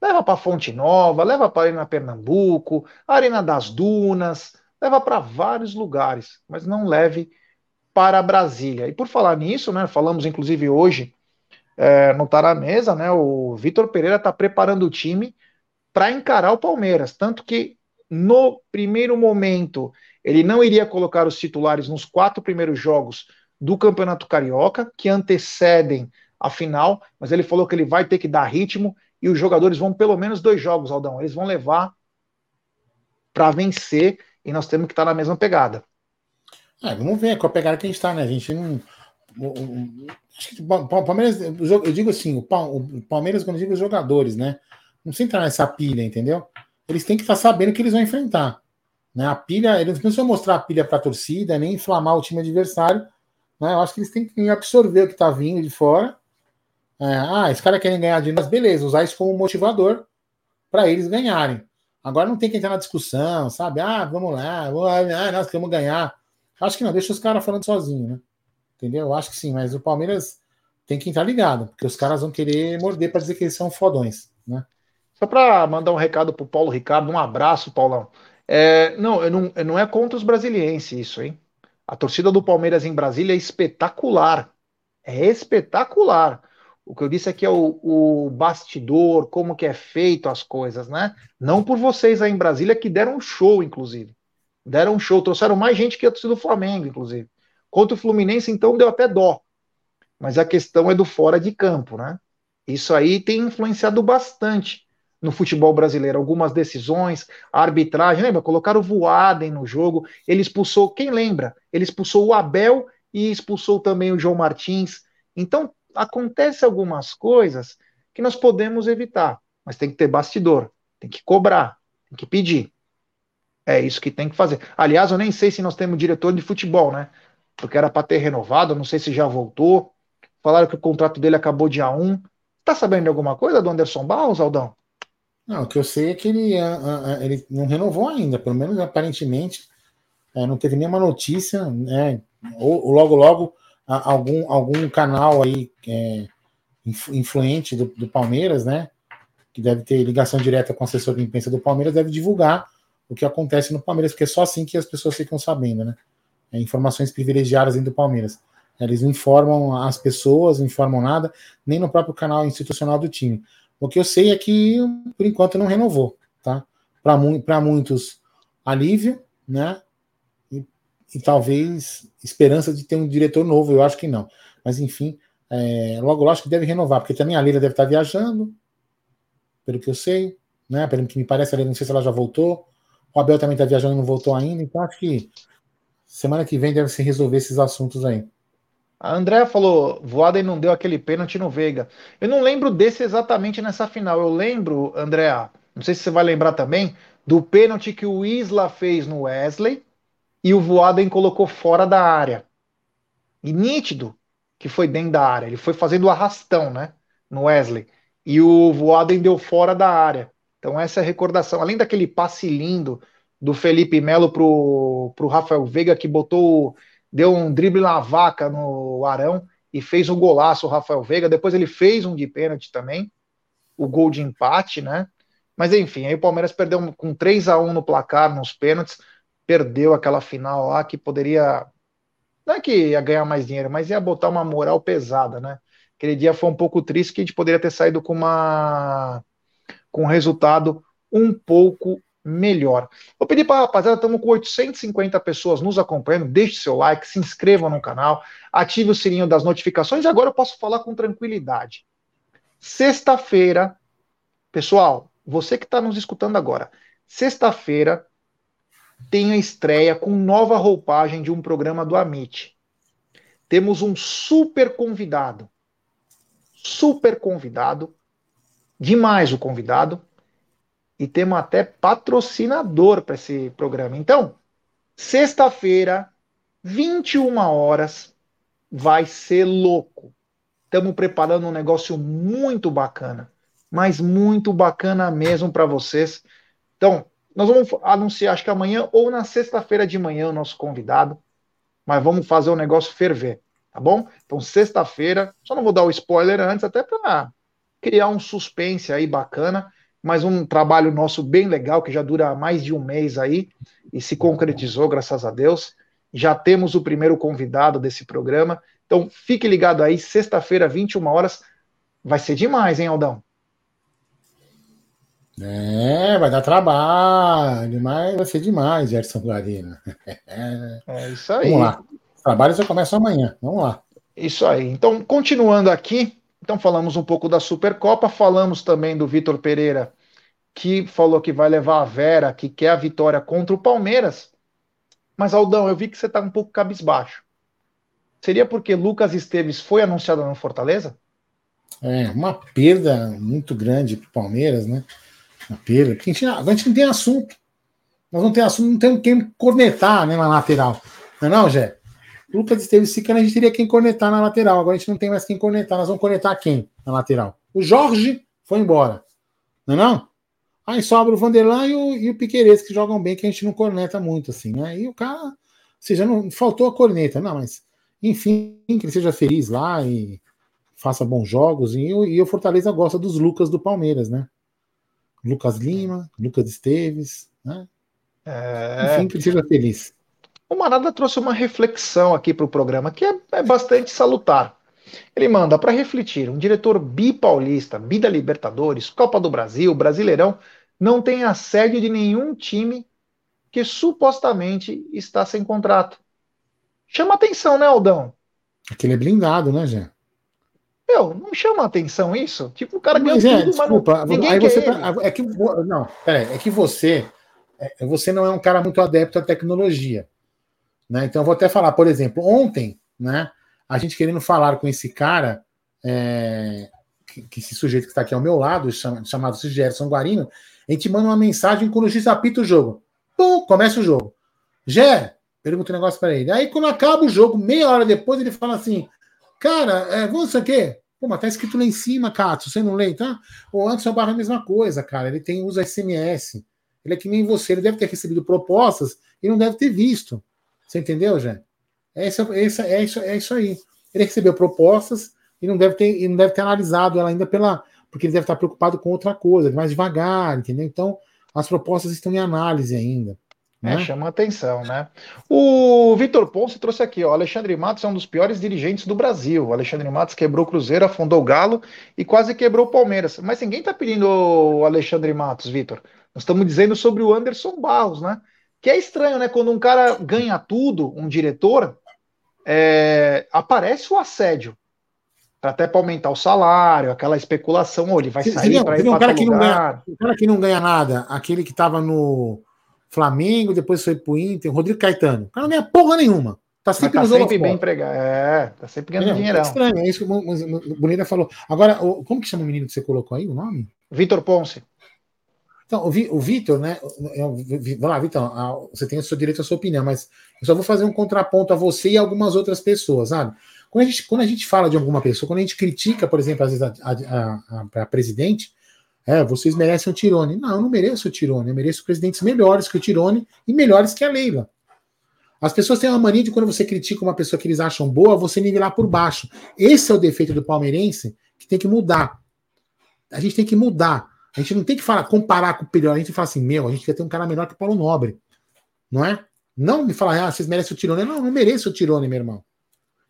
B: Leva para Fonte Nova, leva para Arena Pernambuco, Arena das Dunas, leva para vários lugares, mas não leve para Brasília. E por falar nisso, né, falamos inclusive hoje é, no Tá na Mesa, né, o Vitor Pereira está preparando o time para encarar o Palmeiras. Tanto que no primeiro momento ele não iria colocar os titulares nos quatro primeiros jogos do Campeonato Carioca, que antecedem a final, mas ele falou que ele vai ter que dar ritmo e os jogadores vão pelo menos dois jogos, Aldão. Eles vão levar para vencer e nós temos que estar na mesma pegada.
A: É, vamos ver qual a pegada que a gente está, né? A gente não. Que o Palmeiras, eu digo assim, o Palmeiras, quando eu digo os jogadores, né? Não precisa entrar nessa pilha, entendeu? Eles têm que estar sabendo que eles vão enfrentar. Né? A pilha, eles não precisam mostrar a pilha para a torcida, nem inflamar o time adversário. Né? Eu acho que eles têm que absorver o que está vindo de fora. É, ah, os caras querem ganhar dinheiro, mas beleza, usar isso como motivador para eles ganharem. Agora não tem que entrar na discussão, sabe? Ah, vamos lá, vamos lá ah, nós queremos ganhar. Acho que não, deixa os caras falando sozinho, né? Entendeu? Eu acho que sim, mas o Palmeiras tem que entrar ligado, porque os caras vão querer morder para dizer que eles são fodões, né?
B: Só para mandar um recado pro Paulo Ricardo, um abraço, Paulão. É, não, não, não é contra os brasilienses isso, hein? A torcida do Palmeiras em Brasília é espetacular. É espetacular. O que eu disse aqui é o, o bastidor, como que é feito as coisas, né? Não por vocês aí em Brasília que deram um show, inclusive. Deram um show, trouxeram mais gente que a torcida do Flamengo, inclusive. Contra o Fluminense, então, deu até dó. Mas a questão é do fora de campo, né? Isso aí tem influenciado bastante no futebol brasileiro. Algumas decisões, a arbitragem, lembra? Colocaram o Voaden no jogo, ele expulsou, quem lembra? Ele expulsou o Abel e expulsou também o João Martins. Então, acontece algumas coisas que nós podemos evitar, mas tem que ter bastidor, tem que cobrar, tem que pedir. É isso que tem que fazer. Aliás, eu nem sei se nós temos diretor de futebol, né? Porque era para ter renovado, não sei se já voltou. Falaram que o contrato dele acabou dia 1. Tá sabendo de alguma coisa do Anderson Barros, Aldão?
A: Não, o que eu sei é que ele, ele não renovou ainda, pelo menos aparentemente. É, não teve nenhuma notícia, né? Ou, logo, logo, algum, algum canal aí é, influente do, do, Palmeiras, né? Que deve ter ligação direta com o assessor de imprensa do Palmeiras, deve divulgar o que acontece no Palmeiras, porque é só assim que as pessoas ficam sabendo, né? É, informações privilegiadas dentro do Palmeiras. Eles não informam as pessoas, não informam nada, nem no próprio canal institucional do time. O que eu sei é que, por enquanto, não renovou, tá? Para mu muitos, alívio, né? E, e, talvez esperança de ter um diretor novo, eu acho que não. Mas, enfim, é, logo, logo acho que deve renovar, porque também a Lila deve estar viajando, pelo que eu sei, né? Pelo que me parece, não sei se ela já voltou. O Abel também está viajando e não voltou ainda, então acho que semana que vem deve se resolver esses assuntos aí.
B: A Andrea falou, Voaden não deu aquele pênalti no Veiga. Eu não lembro desse exatamente nessa final. Eu lembro, Andrea, não sei se você vai lembrar também, do pênalti que o Isla fez no Wesley e o Voaden colocou fora da área. E nítido que foi dentro da área. Ele foi fazendo arrastão, né? No Wesley. E o Voaden deu fora da área. Então essa é a recordação. Além daquele passe lindo do Felipe Melo pro, pro Rafael Veiga, que botou deu um drible na vaca no Arão e fez um golaço o Rafael Veiga. Depois ele fez um de pênalti também, o gol de empate, né? Mas enfim, aí o Palmeiras perdeu com 3 a 1 no placar, nos pênaltis, perdeu aquela final lá que poderia. Não é que ia ganhar mais dinheiro, mas ia botar uma moral pesada, né? Aquele dia foi um pouco triste que a gente poderia ter saído com uma com um resultado um pouco melhor. Vou pedir para a rapaziada, estamos com 850 pessoas nos acompanhando. Deixe seu like, se inscreva no canal, ative o sininho das notificações e agora eu posso falar com tranquilidade. Sexta-feira, pessoal, você que está nos escutando agora, sexta-feira tem a estreia com nova roupagem de um programa do Amit. Temos um super convidado. Super convidado. Demais o convidado e temos até patrocinador para esse programa. Então, sexta-feira, 21 horas, vai ser louco. Estamos preparando um negócio muito bacana, mas muito bacana mesmo para vocês. Então, nós vamos anunciar, acho que amanhã ou na sexta-feira de manhã, o nosso convidado, mas vamos fazer o negócio ferver, tá bom? Então, sexta-feira, só não vou dar o spoiler antes, até para criar um suspense aí bacana mas um trabalho nosso bem legal, que já dura mais de um mês aí, e se concretizou, graças a Deus. Já temos o primeiro convidado desse programa. Então, fique ligado aí, sexta-feira, 21 horas. Vai ser demais, hein, Aldão?
A: É, vai dar trabalho, mas vai ser demais, Gerson Guarino. <laughs>
B: É isso aí.
A: Vamos lá. O trabalho já começa amanhã. Vamos lá.
B: Isso aí. Então, continuando aqui, então falamos um pouco da Supercopa, falamos também do Vitor Pereira que falou que vai levar a Vera, que quer a vitória contra o Palmeiras. Mas, Aldão, eu vi que você está um pouco cabisbaixo. Seria porque Lucas Esteves foi anunciado no Fortaleza?
A: É, uma perda muito grande para o Palmeiras, né? Uma perda. Porque a gente, a gente não tem assunto. Nós não temos assunto, não temos quem cornetar né, na lateral. Não é não, Jé? Lucas Esteves ficando, a gente teria quem cornetar na lateral. Agora a gente não tem mais quem cornetar. Nós vamos cornetar quem na lateral? O Jorge foi embora. Não é não? Aí sobra o Vanderlan e o, e o Piqueires, que jogam bem, que a gente não corneta muito, assim, né? E o cara, ou seja, não faltou a corneta, não, mas enfim, que ele seja feliz lá e faça bons jogos. E, e o Fortaleza gosta dos Lucas do Palmeiras, né? Lucas Lima, Lucas Esteves, né? É... Enfim, que ele seja feliz.
B: O Manada trouxe uma reflexão aqui para o programa que é, é bastante salutar. Ele manda para refletir: um diretor bipaulista, bi da Libertadores, Copa do Brasil, Brasileirão, não tem assédio de nenhum time que supostamente está sem contrato. Chama atenção, né, Aldão?
A: Aquele é blindado, né, Jé?
B: Meu, não chama atenção isso? Tipo, o cara
A: ganha é, tudo, desculpa, mas não, aí você tá, é que não, peraí, é que você é, você não é um cara muito adepto à tecnologia, né? Então eu vou até falar, por exemplo, ontem, né? A gente querendo falar com esse cara, é, que, que, esse sujeito que está aqui ao meu lado, chamado Gerson Guarino, a gente manda uma mensagem quando o juiz apita o jogo. Pum, começa o jogo. Gé, pergunta um negócio para ele. Aí quando acaba o jogo, meia hora depois, ele fala assim: Cara, é, vamos isso aqui? Pô, mas tá escrito lá em cima, Cato, você não lê, tá? O Anderson Barra é a mesma coisa, cara. Ele tem usa SMS. Ele é que nem você, ele deve ter recebido propostas e não deve ter visto. Você entendeu, Jé? É isso, é, isso, é, isso, é isso aí. Ele recebeu propostas e não deve ter, não deve ter analisado ela ainda pela. Porque ele deve estar preocupado com outra coisa, mais devagar, entendeu? Então, as propostas estão em análise ainda.
B: É, né? chama atenção, né? O Vitor Ponce trouxe aqui, ó, Alexandre Matos é um dos piores dirigentes do Brasil. O Alexandre Matos quebrou o Cruzeiro, afundou o Galo e quase quebrou o Palmeiras. Mas ninguém tá pedindo o Alexandre Matos, Vitor. Nós estamos dizendo sobre o Anderson Barros, né? Que é estranho, né? Quando um cara ganha tudo, um diretor, é... aparece o assédio. Até para aumentar o salário, aquela especulação, ou ele vai sair para ir
A: um não ganha, um cara que não ganha nada, aquele que estava no Flamengo, depois foi pro Inter, Rodrigo Caetano. O cara não ganha porra nenhuma. Tá sempre,
B: tá sempre bem empregado. É, tá sempre ganhando é, dinheirão. É
A: estranho, é isso que o Bonita falou. Agora, como que chama o menino que você colocou aí, o nome?
B: Vitor Ponce.
A: Então, o, o Vitor, né? Vamos lá, Vitor, você tem o seu direito à sua opinião, mas eu só vou fazer um contraponto a você e algumas outras pessoas, sabe? Quando a gente, quando a gente fala de alguma pessoa, quando a gente critica, por exemplo, às vezes a, a, a, a presidente, é, vocês merecem o Tirone. Não, eu não mereço o Tirone. Eu mereço presidentes melhores que o Tirone e melhores que a Leila. As pessoas têm uma mania de quando você critica uma pessoa que eles acham boa, você nivelar por baixo. Esse é o defeito do palmeirense que tem que mudar. A gente tem que mudar. A gente não tem que falar, comparar com o melhor. A gente fala assim, meu, a gente quer ter um cara melhor que o Paulo Nobre. Não é? Não me falar, ah, vocês merecem o Tirone. Não, eu não mereço o Tirone, meu irmão.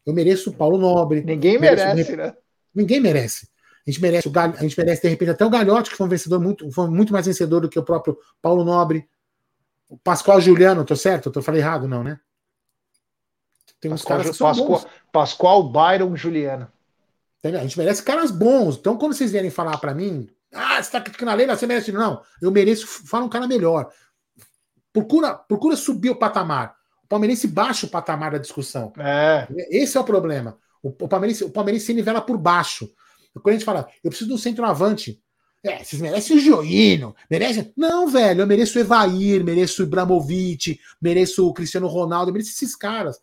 A: Eu mereço o Paulo Nobre.
B: Ninguém merece, né?
A: Ninguém merece. A gente merece, o Gal... a gente merece, de repente, até o Galhote, que foi um vencedor muito, foi muito mais vencedor do que o próprio Paulo Nobre. O Pascoal Juliano, tô certo? Eu falei errado, não, né?
B: Tem uns Pascoal, caras que Pascoal, bons. Pascoal Byron Juliano.
A: A gente merece caras bons. Então, quando vocês vierem falar para mim, ah, você tá criticando a lei, você merece. Não, eu mereço, fala um cara melhor. Procura, procura subir o patamar. O palmeirense baixa o patamar da discussão.
B: É.
A: Esse é o problema. O, o, palmeirense, o palmeirense se nivela por baixo. Quando a gente fala, eu preciso de um centroavante. É, vocês merecem o Joino, merecem. Não, velho, eu mereço o Evair, mereço o Ibramovic, mereço o Cristiano Ronaldo, eu mereço esses caras.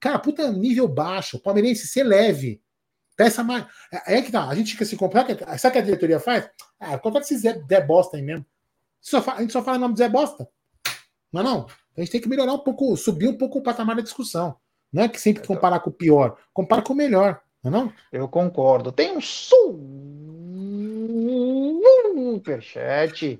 A: Cara, puta nível baixo. O palmeirense, se leve. Peça mais. É, é que tá, a gente fica se comprar. Sabe o que a diretoria faz? Ah, contrata esse Zé, Zé Bosta aí mesmo. Só a gente só fala o nome do Zé Bosta. Não, não. A gente tem que melhorar um pouco, subir um pouco o patamar da discussão. Não é que sempre comparar com o pior, compara com o melhor. Não, é não?
B: Eu concordo. Tem um superchat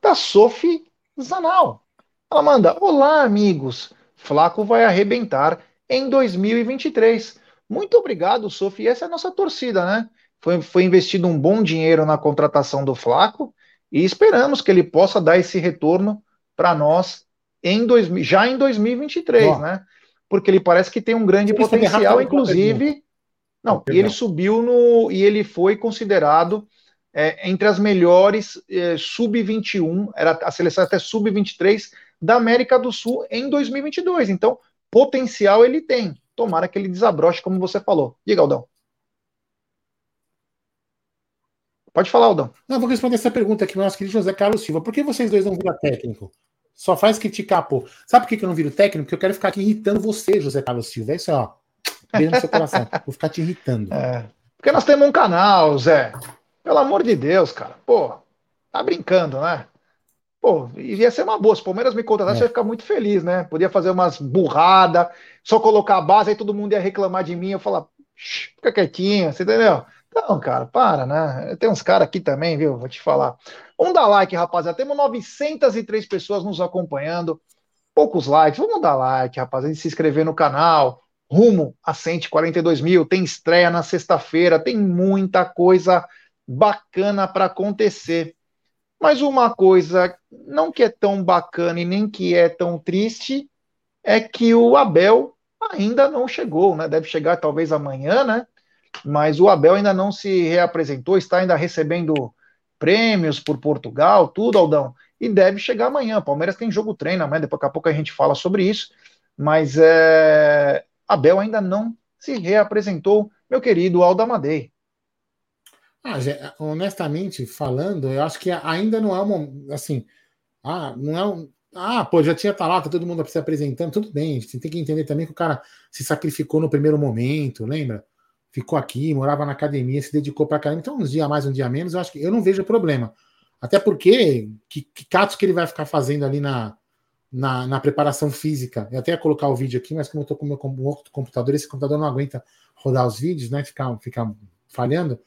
B: da Sophie Zanal. Ela manda: Olá, amigos. Flaco vai arrebentar em 2023. Muito obrigado, Sophie. Essa é a nossa torcida, né? Foi, foi investido um bom dinheiro na contratação do Flaco e esperamos que ele possa dar esse retorno para nós em dois, já em 2023, né? Porque ele parece que tem um grande potencial, inclusive não, e ele subiu no. E ele foi considerado é, entre as melhores é, sub-21, era a seleção até sub-23 da América do Sul em 2022. Então, potencial ele tem. Tomara que ele desabroche, como você falou. Diga, Aldão. Pode falar, Aldão.
A: Não, vou responder essa pergunta aqui, nosso querido José Carlos Silva. Por que vocês dois não viram técnico? Só faz criticar, pô. Sabe por que eu não viro técnico? Porque eu quero ficar aqui irritando você, José Carlos Silva. É isso, ó. Beijo no seu coração. <laughs> Vou ficar te irritando.
B: É. Porque nós temos um canal, Zé. Pelo amor de Deus, cara. Pô, tá brincando, né? Pô, ia ser uma boa. Se o Palmeiras me contratasse, é. eu ia ficar muito feliz, né? Podia fazer umas burradas, só colocar a base, aí todo mundo ia reclamar de mim. Eu falar, fica quietinho, você entendeu? Não, cara, para, né? Tem uns caras aqui também, viu? Vou te falar. Vamos dar like, rapaziada. Temos 903 pessoas nos acompanhando. Poucos likes. Vamos dar like, rapaziada. Se inscrever no canal rumo a 142 mil, tem estreia na sexta-feira, tem muita coisa bacana para acontecer. Mas uma coisa não que é tão bacana e nem que é tão triste é que o Abel ainda não chegou, né? Deve chegar talvez amanhã, né? Mas o Abel ainda não se reapresentou, está ainda recebendo prêmios por Portugal, tudo, Aldão, e deve chegar amanhã. Palmeiras tem jogo treino amanhã, daqui a pouco a gente fala sobre isso, mas é... Abel ainda não se reapresentou, meu querido Aldo Amadei.
A: Ah, honestamente falando, eu acho que ainda não é um assim, ah, não é um, ah, pô, já tinha tá lá, tá todo mundo se apresentando, tudo bem. A gente tem que entender também que o cara se sacrificou no primeiro momento, lembra? Ficou aqui, morava na academia, se dedicou para caramba. Então, uns dias mais, um dia menos, eu acho que eu não vejo problema. Até porque, que, que catos que ele vai ficar fazendo ali na, na, na, preparação física? Eu até ia colocar o vídeo aqui, mas como eu tô com o meu outro computador, esse computador não aguenta rodar os vídeos, né? Ficar, ficar falhando.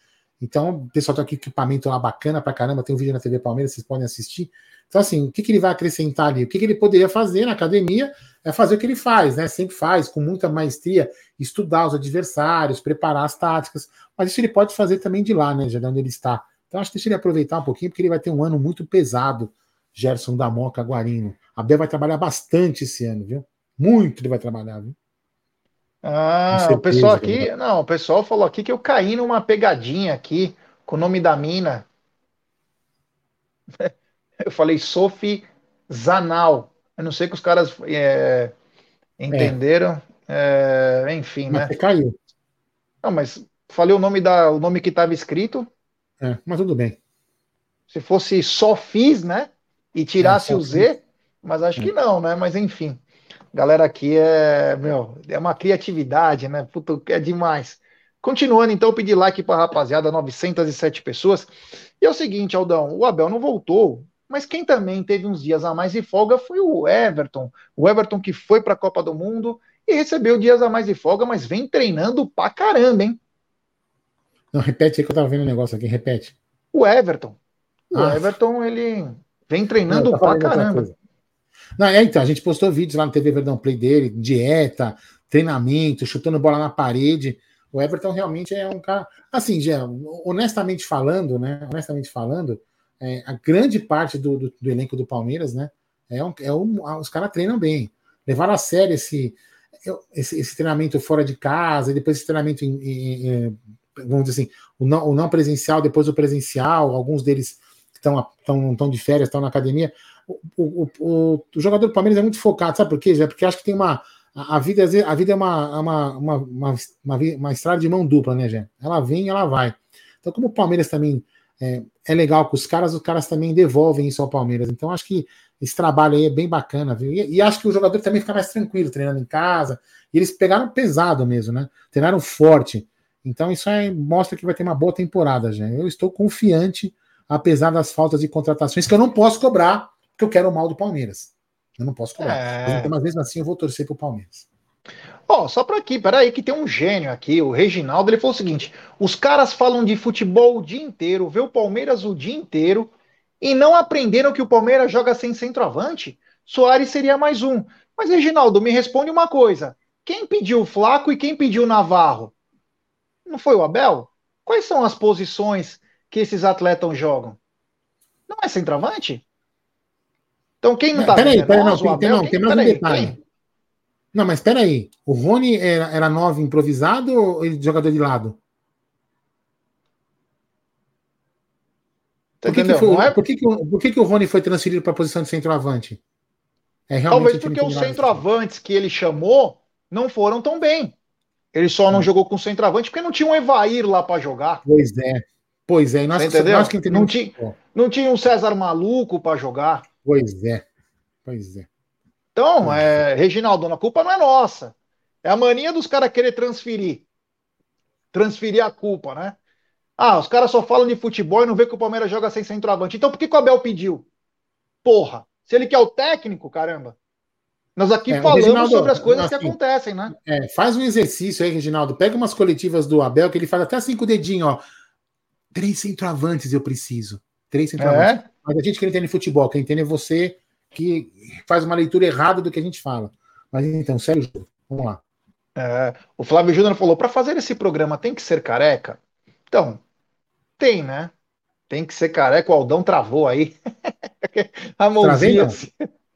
A: Então, o pessoal tá aqui equipamento lá bacana pra caramba, tem um vídeo na TV Palmeiras, vocês podem assistir. Então, assim, o que, que ele vai acrescentar ali? O que, que ele poderia fazer na academia é fazer o que ele faz, né? Sempre faz, com muita maestria, estudar os adversários, preparar as táticas. Mas isso ele pode fazer também de lá, né? Já de onde ele está. Então, acho que deixa ele aproveitar um pouquinho, porque ele vai ter um ano muito pesado, Gerson da Moca Guarino. A Bel vai trabalhar bastante esse ano, viu? Muito ele vai trabalhar, viu?
B: Ah, o pessoal aqui. Não, o pessoal falou aqui que eu caí numa pegadinha aqui com o nome da mina. <laughs> Eu falei Sophie Zanal. Eu não sei que os caras é, entenderam. É. É, enfim,
A: mas
B: né?
A: Você caiu.
B: Não, mas falei o nome da, o nome que estava escrito.
A: É, mas tudo bem.
B: Se fosse só fiz, né? E tirasse é, o Z, mas acho que é. não, né? Mas enfim. Galera aqui é, meu, é uma criatividade, né? Puta, é demais. Continuando, então, pedir like para rapaziada, 907 pessoas. E é o seguinte, Aldão, o Abel não voltou mas quem também teve uns dias a mais de folga foi o Everton. O Everton que foi para a Copa do Mundo e recebeu dias a mais de folga, mas vem treinando pra caramba, hein?
A: Não, repete aí que eu tava vendo o um negócio aqui, repete.
B: O Everton. O ah. Everton, ele vem treinando Não, pra caramba.
A: Não, é, então, a gente postou vídeos lá no TV Verdão Play dele, dieta, treinamento, chutando bola na parede. O Everton realmente é um cara. Assim, já, honestamente falando, né? Honestamente falando, é, a grande parte do, do, do, elenco do Palmeiras, né? É, um, é um, os caras treinam bem. Levaram a sério esse, esse, esse, treinamento fora de casa, e depois esse treinamento em, em, em, vamos dizer assim, o não, o não presencial, depois o presencial, alguns deles estão estão de férias, estão na academia. O, o, o, jogador do Palmeiras é muito focado, sabe por quê? Já porque acho que tem uma. A, a vida, a vida é uma, uma, uma, uma, uma, uma estrada de mão dupla, né, Jé? Ela vem e ela vai. Então, como o Palmeiras também é, é legal com os caras, os caras também devolvem isso ao Palmeiras. Então acho que esse trabalho aí é bem bacana, viu? E, e, acho que o jogador também fica mais tranquilo treinando em casa. E eles pegaram pesado mesmo, né? Treinaram forte. Então isso aí mostra que vai ter uma boa temporada, já. Eu estou confiante, apesar das faltas de contratações, que eu não posso cobrar, porque eu quero o mal do Palmeiras. Eu não posso cobrar. É... Mas mesmo assim eu vou torcer pro Palmeiras.
B: Ó, oh, só para aqui, peraí, que tem um gênio aqui, o Reginaldo, ele falou o seguinte: os caras falam de futebol o dia inteiro, vê o Palmeiras o dia inteiro e não aprenderam que o Palmeiras joga sem centroavante? Soares seria mais um. Mas, Reginaldo, me responde uma coisa: quem pediu o Flaco e quem pediu o Navarro? Não foi o Abel? Quais são as posições que esses atletas jogam? Não é centroavante? Então quem não tá
A: Peraí, peraí, não, tem, não, tem mais um detalhe. Quem? Não, mas espera aí. O Rony era, era nove improvisado ou ele jogador de lado? Por que, que, foi, é... por, que, que, por que, que o Rony foi transferido para a posição de centroavante?
B: É Talvez porque os centroavantes que ele chamou não foram tão bem. Ele só não hum. jogou com centroavante porque não tinha um Evair lá para jogar.
A: Pois é. Pois é.
B: Nós? Nós que não, tinha, não tinha um César maluco para jogar.
A: Pois é. Pois é.
B: Então, é, Reginaldo, a culpa não é nossa. É a mania dos caras querer transferir. Transferir a culpa, né? Ah, os caras só falam de futebol e não vê que o Palmeiras joga sem centroavante. Então por que, que o Abel pediu? Porra, se ele quer o técnico, caramba. Nós aqui é, falamos sobre as coisas assim, que acontecem, né?
A: É, faz um exercício aí, Reginaldo. Pega umas coletivas do Abel, que ele faz até cinco dedinhos, ó. Três centroavantes eu preciso. Três centroavantes. É? Mas a gente que entende futebol, quem entende é você que faz uma leitura errada do que a gente fala. Mas então, sério, vamos lá.
B: É, o Flávio Júnior falou: para fazer esse programa tem que ser careca? Então, tem, né? Tem que ser careca, o Aldão travou aí. <laughs>
A: a mãozinha.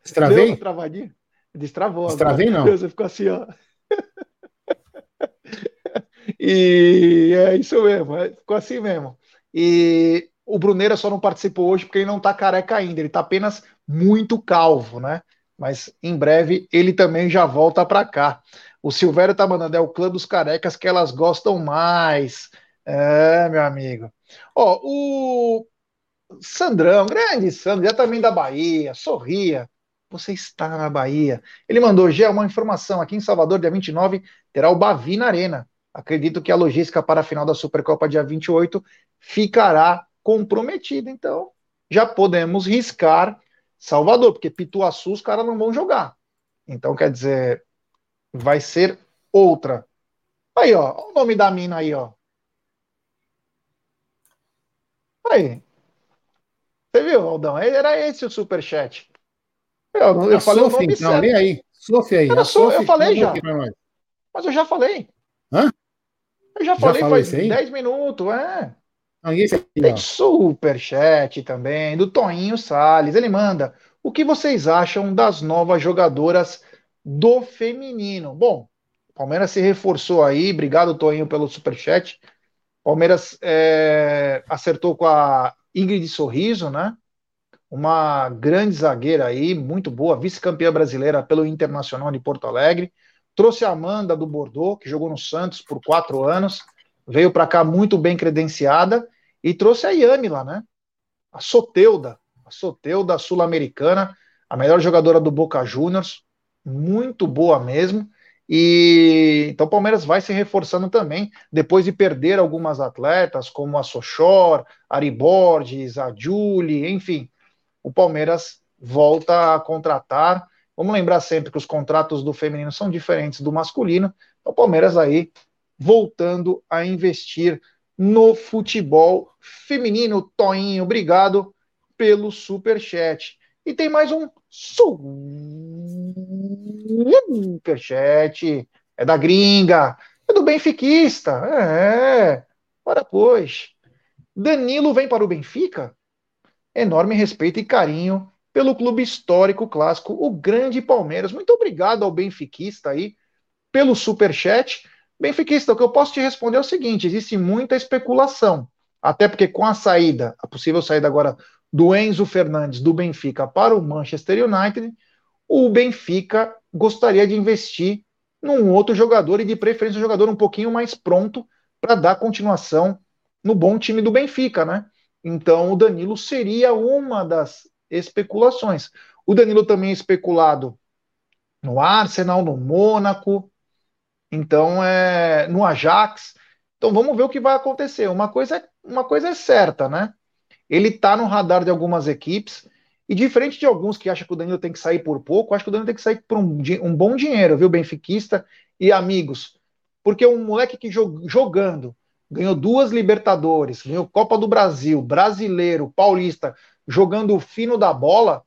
A: Destravei? Assim.
B: travadinha? Destravou.
A: Destravei não.
B: Você ficou assim, ó. <laughs> e é isso mesmo, é, ficou assim mesmo. E o Bruneira só não participou hoje porque ele não tá careca ainda, ele tá apenas muito calvo, né? Mas em breve ele também já volta para cá. O Silvério tá mandando, é o clã dos carecas que elas gostam mais. É, meu amigo. Ó, o Sandrão, grande Sandro, já também da Bahia, sorria. Você está na Bahia. Ele mandou, já uma informação, aqui em Salvador, dia 29, terá o Bavi na Arena. Acredito que a logística para a final da Supercopa dia 28 ficará comprometida. Então, já podemos riscar Salvador, porque Pituaçu os caras não vão jogar. Então, quer dizer, vai ser outra. Aí, ó, o nome da mina aí, ó. Aí. Você viu, Aldão? Era esse o superchat.
A: Eu, eu falei Sophie, o nome então, certo. Aí. Sophie aí.
B: Eu, sou, eu falei já. Mas eu já falei.
A: Hã?
B: Eu já falei já faz 10 minutos, é. Não, Tem superchat também, do Toninho Salles. Ele manda: o que vocês acham das novas jogadoras do feminino? Bom, Palmeiras se reforçou aí. Obrigado, Toninho, pelo superchat. Palmeiras é, acertou com a Ingrid Sorriso, né? Uma grande zagueira aí, muito boa, vice-campeã brasileira pelo Internacional de Porto Alegre. Trouxe a Amanda do Bordeaux, que jogou no Santos por quatro anos, veio para cá muito bem credenciada, e trouxe a Yamila, né? A Soteuda, a Soteuda sul-americana, a melhor jogadora do Boca Juniors, muito boa mesmo. E então o Palmeiras vai se reforçando também, depois de perder algumas atletas, como a Sochor, Ari Borges, a Julie, enfim. O Palmeiras volta a contratar. Vamos lembrar sempre que os contratos do feminino são diferentes do masculino. Então, o Palmeiras aí voltando a investir no futebol feminino. Toinho, obrigado pelo super chat. E tem mais um superchat. É da gringa. É do benfiquista. É. Ora, pois. Danilo vem para o Benfica? Enorme respeito e carinho pelo clube histórico clássico, o grande Palmeiras. Muito obrigado ao benfiquista aí pelo superchat. Benfiquista, o que eu posso te responder é o seguinte: existe muita especulação. Até porque com a saída, a possível saída agora do Enzo Fernandes do Benfica para o Manchester United, o Benfica gostaria de investir num outro jogador e de preferência um jogador um pouquinho mais pronto para dar continuação no bom time do Benfica, né? Então o Danilo seria uma das especulações. O Danilo também é especulado no Arsenal, no Mônaco, então é no Ajax. Então vamos ver o que vai acontecer. Uma coisa, uma coisa é certa, né? Ele está no radar de algumas equipes. E diferente de alguns que acham que o Danilo tem que sair por pouco, acho que o Danilo tem que sair por um, um bom dinheiro, viu, benfiquista e amigos. Porque um moleque que jogando ganhou duas Libertadores, ganhou Copa do Brasil, Brasileiro, Paulista, jogando o fino da bola,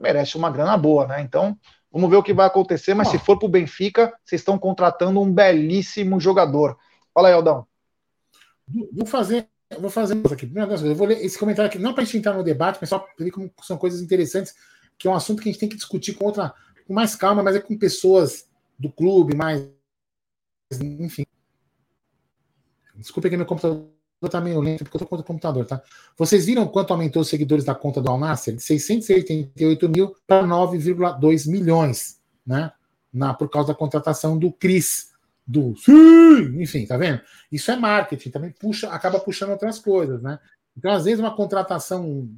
B: merece uma grana boa, né? Então, vamos ver o que vai acontecer, mas se for para o Benfica, vocês estão contratando um belíssimo jogador. Fala aí, Aldão.
A: Vou fazer vou fazer isso aqui. Eu vou ler esse comentário aqui, não para a gente entrar no debate, mas só para ver como são coisas interessantes, que é um assunto que a gente tem que discutir com outra, com mais calma, mas é com pessoas do clube, mais. Enfim. Desculpa que meu computador está meio lento, porque eu estou contra o computador, tá? Vocês viram quanto aumentou os seguidores da conta do Alnasser? De 688 mil para 9,2 milhões, né? Na, por causa da contratação do Cris do sim, enfim, tá vendo? Isso é marketing, também puxa, acaba puxando outras coisas, né? Então, às vezes, uma contratação.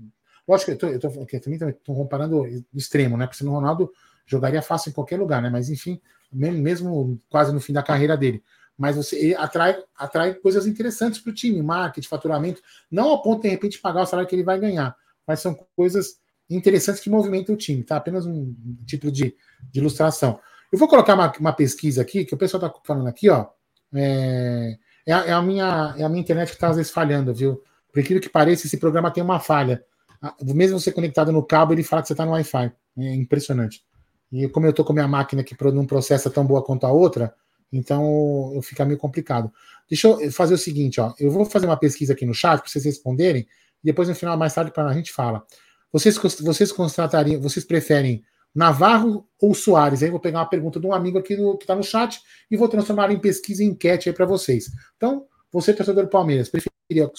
A: Lógico que eu, tô, eu, tô, eu também estou comparando extremo, né? Porque o Ronaldo jogaria fácil em qualquer lugar, né? Mas enfim, mesmo quase no fim da carreira dele. Mas você atrai, atrai coisas interessantes para o time, marketing, faturamento, não ao ponto de, de repente pagar o salário que ele vai ganhar, mas são coisas interessantes que movimentam o time, tá? Apenas um tipo de, de ilustração. Eu vou colocar uma, uma pesquisa aqui, que o pessoal está falando aqui, ó. É, é, a, é, a, minha, é a minha internet que está às vezes falhando, viu? Por aquilo que pareça, esse programa tem uma falha. Mesmo você conectado no cabo, ele fala que você está no Wi-Fi. É impressionante. E como eu estou com minha máquina que não processa tão boa quanto a outra, então fica meio complicado. Deixa eu fazer o seguinte, ó. Eu vou fazer uma pesquisa aqui no chat para vocês responderem, depois no final, mais tarde, para a gente fala. Vocês, vocês contratariam, vocês preferem Navarro ou Soares? Aí vou pegar uma pergunta de um amigo aqui no, que está no chat e vou transformar em pesquisa e enquete aí para vocês. Então, você, torcedor do Palmeiras, preferia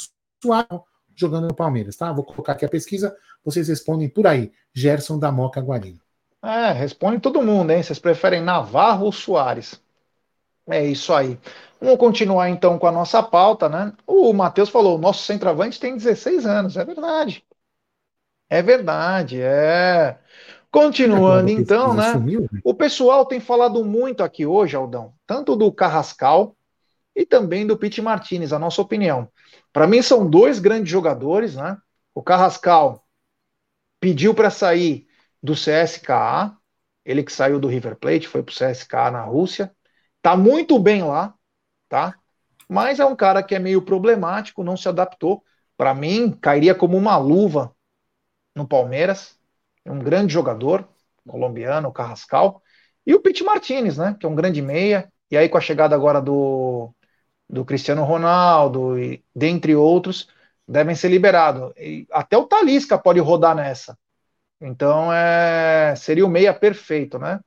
A: Soares jogando no Palmeiras, tá? Vou colocar aqui a pesquisa, vocês respondem por aí. Gerson da Moca Guarino.
B: É, responde todo mundo, hein? Vocês preferem Navarro ou Soares? É isso aí. Vamos continuar então com a nossa pauta, né? O Matheus falou: nosso centroavante tem 16 anos. É verdade. É verdade, é. Continuando então, né? Sumiu, né? O pessoal tem falado muito aqui hoje, Aldão, tanto do Carrascal e também do Pete Martinez, a nossa opinião. Para mim são dois grandes jogadores, né? O Carrascal pediu para sair do CSKA, ele que saiu do River Plate, foi para o CSKA na Rússia. Tá muito bem lá, tá? Mas é um cara que é meio problemático, não se adaptou. Para mim, cairia como uma luva no Palmeiras. É um grande jogador, colombiano, Carrascal. E o Pete Martinez, né? Que é um grande meia. E aí, com a chegada agora do, do Cristiano Ronaldo, e dentre outros, devem ser liberados. Até o Talisca pode rodar nessa. Então, é, seria o meia perfeito, né?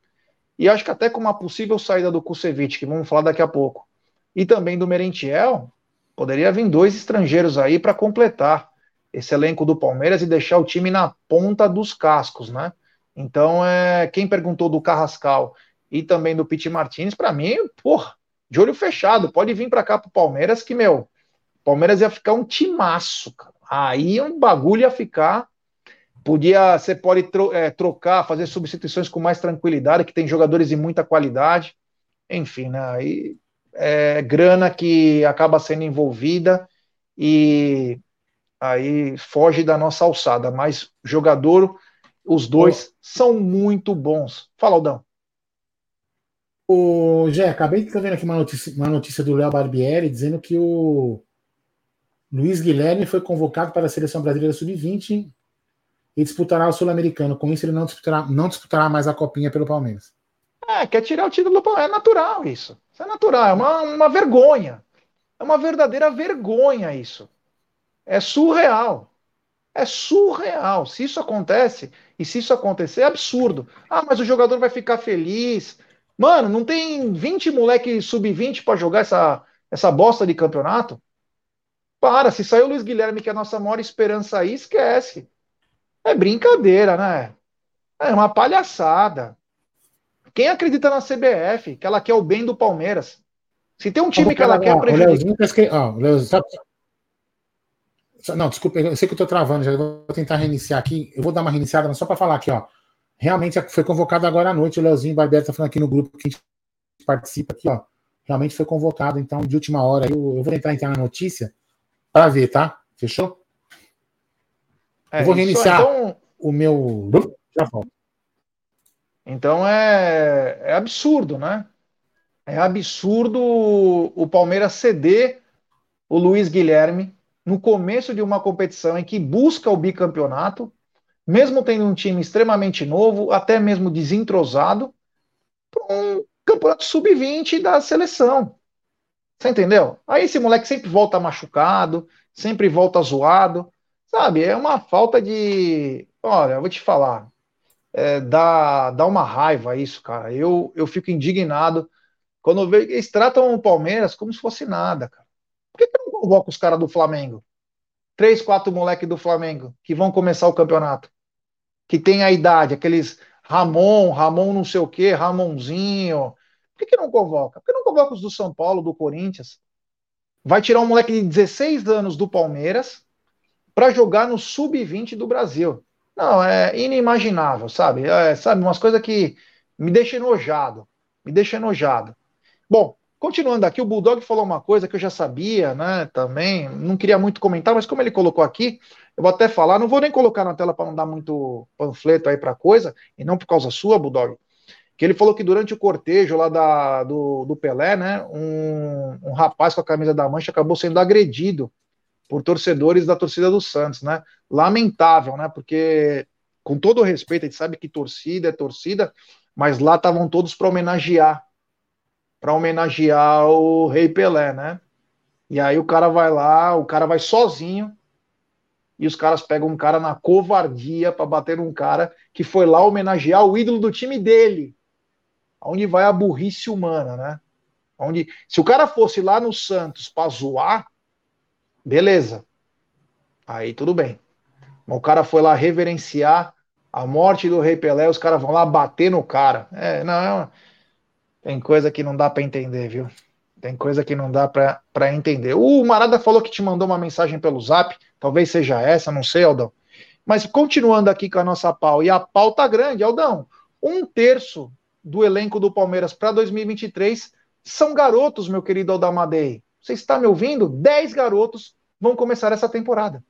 B: E acho que até com uma possível saída do Kusevich, que vamos falar daqui a pouco, e também do Merentiel, poderia vir dois estrangeiros aí para completar esse elenco do Palmeiras e deixar o time na ponta dos cascos, né? Então, é, quem perguntou do Carrascal e também do Pete Martinez, para mim, porra, de olho fechado, pode vir para cá pro Palmeiras que, meu, Palmeiras ia ficar um timaço, cara. Aí um bagulho ia ficar Podia, você pode tro, é, trocar, fazer substituições com mais tranquilidade, que tem jogadores de muita qualidade. Enfim, né? Aí é grana que acaba sendo envolvida e aí foge da nossa alçada. Mas jogador, os dois oh. são muito bons. Fala, Aldão.
A: O Jé, acabei de vendo aqui uma notícia, uma notícia do Léo Barbieri dizendo que o Luiz Guilherme foi convocado para a seleção brasileira sub-20 e disputará o Sul-Americano. Com isso, ele não disputará, não disputará mais a copinha pelo Palmeiras.
B: É, quer tirar o título do Palmeiras. É natural isso. Isso é natural, é uma, uma vergonha. É uma verdadeira vergonha isso. É surreal. É surreal. Se isso acontece, e se isso acontecer, é absurdo. Ah, mas o jogador vai ficar feliz. Mano, não tem 20 moleque sub-20 para jogar essa, essa bosta de campeonato? Para, se saiu o Luiz Guilherme, que é a nossa maior esperança aí, esquece. É brincadeira, né? É uma palhaçada. Quem acredita na CBF, que ela quer o bem do Palmeiras? Se tem um time que ela quer
A: prejudicar... Não, desculpa, eu sei que eu tô travando, já vou tentar reiniciar aqui. Eu vou dar uma reiniciada, mas só para falar aqui, ó. Realmente foi convocado agora à noite, o Leozinho Barbieri tá falando aqui no grupo que a gente participa aqui, ó. Realmente foi convocado, então, de última hora. Eu, eu vou tentar entrar na notícia para ver, tá? Fechou? É, vou reiniciar então... o meu. Já volto.
B: Então é, é absurdo, né? É absurdo o Palmeiras ceder o Luiz Guilherme no começo de uma competição em que busca o bicampeonato, mesmo tendo um time extremamente novo, até mesmo desentrosado, para um campeonato sub-20 da seleção. Você entendeu? Aí esse moleque sempre volta machucado, sempre volta zoado. Sabe, é uma falta de. Olha, eu vou te falar. É, dá, dá uma raiva isso, cara. Eu, eu fico indignado quando eu vejo. Eles tratam o Palmeiras como se fosse nada, cara. Por que, que não convoca os caras do Flamengo? Três, quatro moleques do Flamengo que vão começar o campeonato. Que tem a idade, aqueles Ramon, Ramon não sei o quê, Ramonzinho. Por que, que não convoca? Por que não convoca os do São Paulo, do Corinthians? Vai tirar um moleque de 16 anos do Palmeiras para jogar no sub-20 do Brasil. Não, é inimaginável, sabe? É, sabe, umas coisas que me deixam enojado. Me deixa enojado. Bom, continuando aqui, o Bulldog falou uma coisa que eu já sabia, né? Também, não queria muito comentar, mas como ele colocou aqui, eu vou até falar, não vou nem colocar na tela para não dar muito panfleto aí para coisa, e não por causa sua, Bulldog, que ele falou que durante o cortejo lá da, do, do Pelé, né, um, um rapaz com a camisa da Mancha acabou sendo agredido por torcedores da torcida do Santos, né? Lamentável, né? Porque, com todo respeito, a gente sabe que torcida é torcida, mas lá estavam todos para homenagear, para homenagear o Rei Pelé, né? E aí o cara vai lá, o cara vai sozinho, e os caras pegam um cara na covardia para bater num cara que foi lá homenagear o ídolo do time dele. Onde vai a burrice humana, né? Onde, se o cara fosse lá no Santos para zoar, beleza. Aí tudo bem. O cara foi lá reverenciar a morte do Rei Pelé, os caras vão lá bater no cara. É, não, tem coisa que não dá para entender, viu? Tem coisa que não dá para entender. O Marada falou que te mandou uma mensagem pelo zap, talvez seja essa, não sei, Aldão. Mas continuando aqui com a nossa pau, e a pau tá grande, Aldão. Um terço do elenco do Palmeiras para 2023 são garotos, meu querido Aldamadei. Você está me ouvindo? Dez garotos vão começar essa temporada.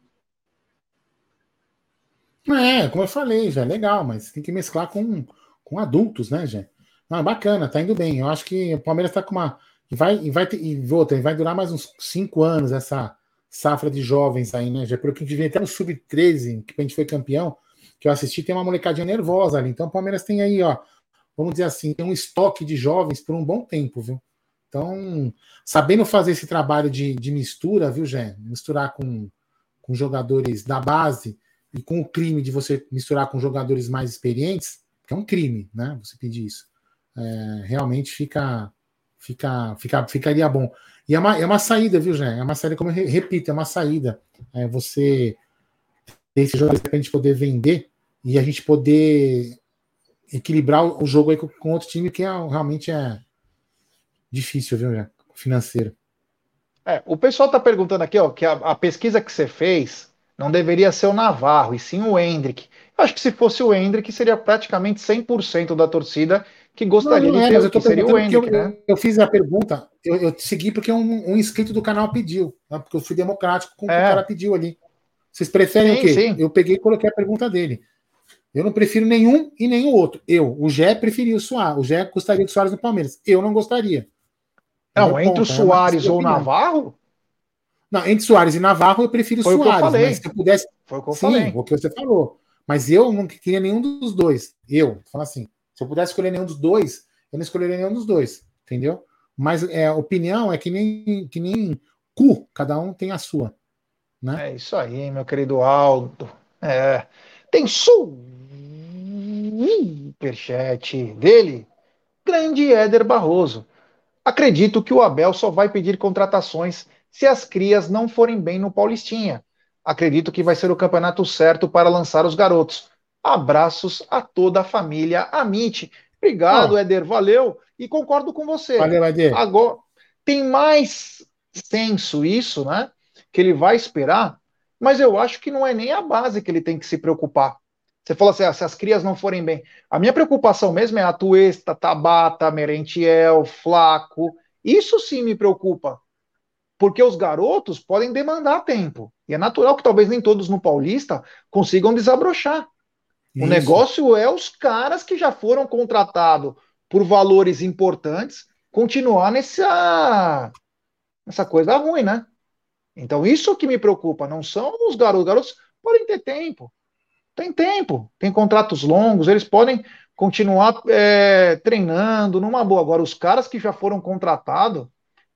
A: É, como eu falei, já é legal, mas tem que mesclar com, com adultos, né, já? Não, bacana, tá indo bem. Eu acho que o Palmeiras tá com uma e vai, e vai, ter, e outra, vai durar mais uns cinco anos essa safra de jovens aí, né? Já pelo que a gente vê até no Sub-13, que a gente foi campeão, que eu assisti, tem uma molecadinha nervosa ali. Então o Palmeiras tem aí, ó, vamos dizer assim, tem um estoque de jovens por um bom tempo, viu? Então, sabendo fazer esse trabalho de, de mistura, viu, Jé? Misturar com, com jogadores da base e com o crime de você misturar com jogadores mais experientes, que é um crime, né? Você pedir isso. É, realmente fica Fica, fica, ficaria bom. E é uma, é uma saída, viu, Jé? É uma saída, como eu repito, é uma saída. É você ter esse jogo para a gente poder vender e a gente poder equilibrar o jogo aí com, com outro time que é, realmente é difícil, viu, Jé? Financeiro.
B: É, o pessoal está perguntando aqui, ó, que a, a, pesquisa que você fez não deveria ser o Navarro, e sim o Hendrick. Eu acho que se fosse o Hendrick, seria praticamente 100% da torcida que gostaria não, não de é, ter, que seria o Hendrick,
A: eu, né? Eu, fiz a pergunta, eu, eu segui porque um, um, inscrito do canal pediu, né? porque eu fui democrático com o é. que o cara pediu ali. Vocês preferem sim, o quê? Sim. Eu peguei e coloquei a pergunta dele. Eu não prefiro nenhum e nenhum outro. Eu, o Gé preferiu o Soares. O Gé gostaria de Soares no Palmeiras. Eu não gostaria.
B: Não, entre o é Soares ou o Navarro?
A: Não, entre Soares e Navarro eu prefiro Foi Soares. O que eu falei. Se eu pudesse.
B: Foi o que eu
A: Sim,
B: falei.
A: o que você falou. Mas eu não queria nenhum dos dois. Eu, fala assim, se eu pudesse escolher nenhum dos dois, eu não escolheria nenhum dos dois, entendeu? Mas é, a opinião é que nem, que nem cu, cada um tem a sua. Né?
B: É isso aí, meu querido Aldo. É, tem superchat dele, grande Éder Barroso. Acredito que o Abel só vai pedir contratações se as crias não forem bem no Paulistinha. Acredito que vai ser o campeonato certo para lançar os garotos. Abraços a toda a família Amit. Obrigado, oh. Éder, valeu. E concordo com você.
A: Valeu, Éder.
B: Agora, tem mais senso isso, né? Que ele vai esperar, mas eu acho que não é nem a base que ele tem que se preocupar. Você falou assim, ah, se as crias não forem bem. A minha preocupação mesmo é a Tuesta, Tabata, Merentiel, Flaco. Isso sim me preocupa. Porque os garotos podem demandar tempo. E é natural que talvez nem todos no Paulista consigam desabrochar. Isso. O negócio é os caras que já foram contratados por valores importantes continuar nessa, nessa coisa ruim, né? Então, isso que me preocupa, não são os garotos. Os garotos podem ter tempo. Tem tempo, tem contratos longos, eles podem continuar é, treinando numa boa. Agora, os caras que já foram contratados,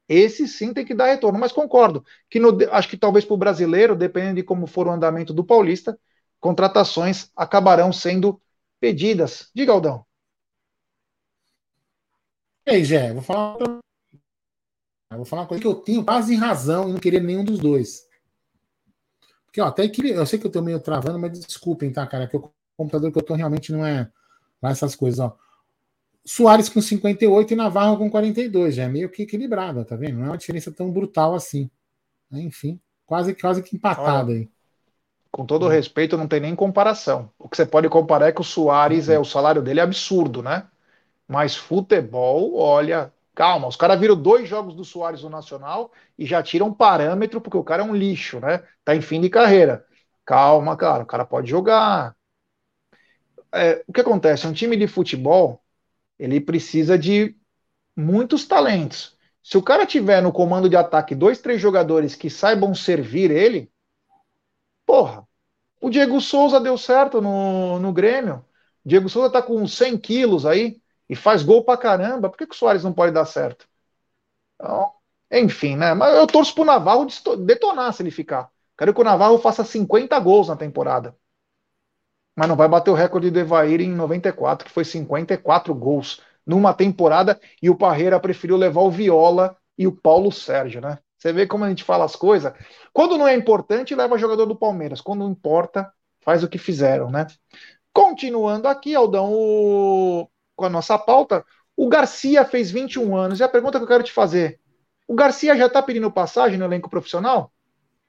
B: esse sim tem que dar retorno. Mas concordo que no, acho que talvez para o brasileiro, dependendo de como for o andamento do Paulista, contratações acabarão sendo pedidas. Diga, Aldão.
A: Ei, Jé, vou falar vou falar uma coisa que eu tenho quase razão em não querer nenhum dos dois. Porque, ó, até que eu sei que eu tô meio travando, mas desculpem, tá, cara? Que o computador que eu tô realmente não é lá essas coisas, ó. Soares com 58 e Navarro com 42, já é meio que equilibrado, tá vendo? Não é uma diferença tão brutal assim. Enfim, quase, quase que empatado aí.
B: Com todo respeito, não tem nem comparação. O que você pode comparar é que o Soares, é, o salário dele é absurdo, né? Mas futebol, olha, calma, os caras viram dois jogos do Soares no Nacional e já tiram um parâmetro, porque o cara é um lixo, né? Tá em fim de carreira. Calma, cara, o cara pode jogar. É, o que acontece? Um time de futebol ele precisa de muitos talentos. Se o cara tiver no comando de ataque dois, três jogadores que saibam servir ele, porra, o Diego Souza deu certo no, no Grêmio. Diego Souza tá com 100 quilos aí e faz gol pra caramba. Por que, que o Soares não pode dar certo? Então, enfim, né? Mas eu torço pro Navarro detonar se ele ficar. Quero que o Navarro faça 50 gols na temporada. Mas não vai bater o recorde do Evair em 94, que foi 54 gols numa temporada, e o Parreira preferiu levar o Viola e o Paulo Sérgio, né? Você vê como a gente fala as coisas. Quando não é importante, leva jogador do Palmeiras. Quando importa, faz o que fizeram, né? Continuando aqui, Aldão, o... com a nossa pauta, o Garcia fez 21 anos. E a pergunta que eu quero te fazer: o Garcia já está pedindo passagem no elenco profissional?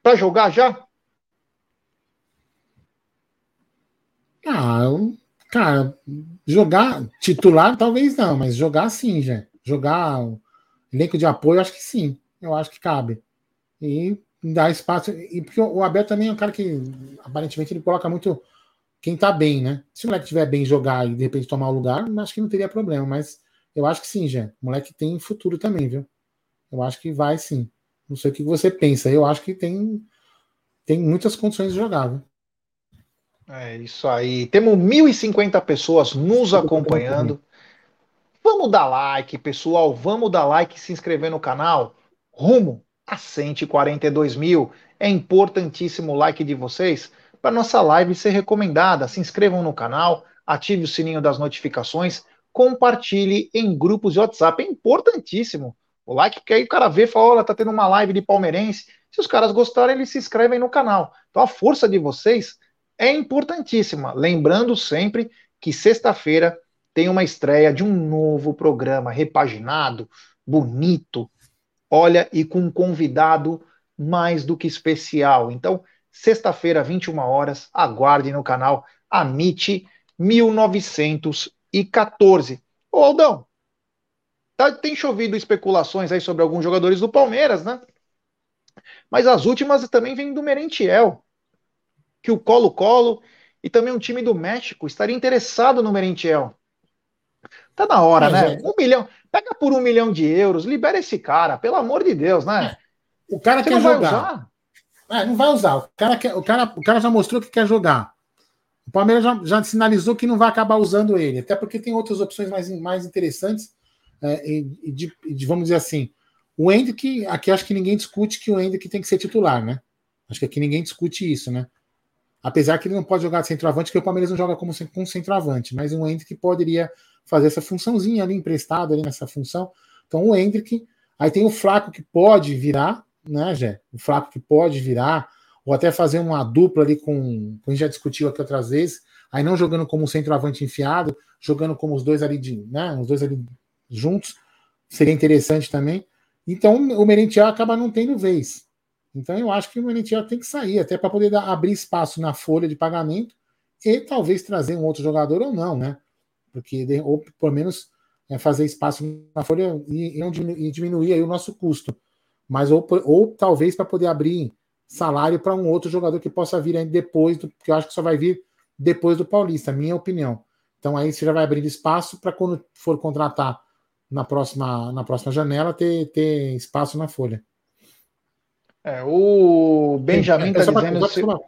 B: Para jogar já?
A: Ah, cara, jogar titular talvez não, mas jogar sim, já. Jogar elenco de apoio, acho que sim. Eu acho que cabe. E dar espaço. E porque o Abel também é um cara que aparentemente ele coloca muito quem tá bem, né? Se o moleque estiver bem jogar e de repente tomar o lugar, acho que não teria problema, mas eu acho que sim, já. O moleque tem futuro também, viu? Eu acho que vai sim. Não sei o que você pensa. Eu acho que tem, tem muitas condições de jogar, viu?
B: É isso aí. Temos 1.050 pessoas nos acompanhando. Vamos dar like, pessoal. Vamos dar like e se inscrever no canal. Rumo a 142 mil. É importantíssimo o like de vocês para nossa live ser recomendada. Se inscrevam no canal, ative o sininho das notificações, compartilhe em grupos de WhatsApp. É importantíssimo o like, porque aí o cara vê e fala: olha, tá tendo uma live de palmeirense. Se os caras gostarem, eles se inscrevem no canal. Então a força de vocês é importantíssima. Lembrando sempre que sexta-feira tem uma estreia de um novo programa repaginado, bonito, olha, e com um convidado mais do que especial. Então, sexta-feira, 21 horas, aguarde no canal Amite 1914. Ô Aldão, tá, tem chovido especulações aí sobre alguns jogadores do Palmeiras, né? Mas as últimas também vêm do Merentiel, que o Colo-Colo e também um time do México estaria interessado no Merentiel. Tá na hora, né? Um milhão. Pega por um milhão de euros, libera esse cara, pelo amor de Deus, né?
A: O cara Você quer jogar. É, não vai usar. O cara, quer, o, cara, o cara já mostrou que quer jogar. O Palmeiras já, já sinalizou que não vai acabar usando ele, até porque tem outras opções mais, mais interessantes. É, e, de, de, vamos dizer assim, o Hendrick, aqui acho que ninguém discute que o Hendrick tem que ser titular, né? Acho que aqui ninguém discute isso, né? Apesar que ele não pode jogar de centroavante, porque o Palmeiras não joga como com centroavante, mas um Hendrick poderia fazer essa funçãozinha ali emprestado ali nessa função. Então o Hendrick, aí tem o Flaco que pode virar, né, Jé? O Flaco que pode virar, ou até fazer uma dupla ali com, a gente já discutiu aqui outras vezes, aí não jogando como centroavante enfiado, jogando como os dois ali de, né, os dois ali juntos, seria interessante também. Então o Merentiel acaba não tendo vez. Então eu acho que o Merentiel tem que sair, até para poder dar, abrir espaço na folha de pagamento e talvez trazer um outro jogador ou não, né? porque ou pelo menos é, fazer espaço na folha e, e, diminuir aí o nosso custo, mas ou, ou talvez para poder abrir salário para um outro jogador que possa vir aí depois, do, que eu acho que só vai vir depois do Paulista, minha opinião. Então aí você já vai abrir espaço para quando for contratar na próxima, na próxima janela ter, ter espaço na folha.
B: É, o Benjamin está é, dizendo.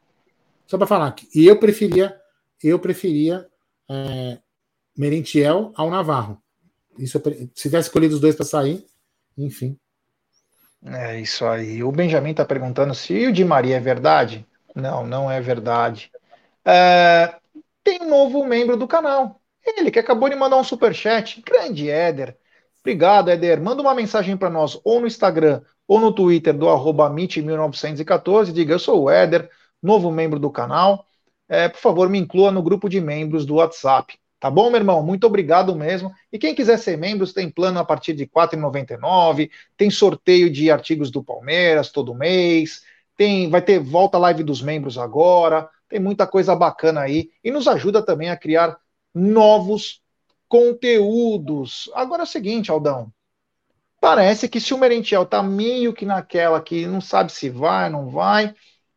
A: Só para falar que eu preferia, eu preferia é, Merentiel ao Navarro. Isso, se tivesse escolhido os dois para sair, enfim.
B: É isso aí. O Benjamin está perguntando se o de Maria é verdade. Não, não é verdade. É, tem um novo membro do canal. Ele que acabou de mandar um super chat. Grande Éder. Obrigado, Éder. Manda uma mensagem para nós ou no Instagram ou no Twitter do arroba 1914 Diga, eu sou o Éder, novo membro do canal. É, por favor, me inclua no grupo de membros do WhatsApp. Tá bom, meu irmão? Muito obrigado mesmo. E quem quiser ser membro, tem plano a partir de R$ 4,99, tem sorteio de artigos do Palmeiras todo mês, tem, vai ter volta live dos membros agora, tem muita coisa bacana aí e nos ajuda também a criar novos conteúdos. Agora é o seguinte, Aldão. Parece que se o Merentiel tá meio que naquela que não sabe se vai, não vai,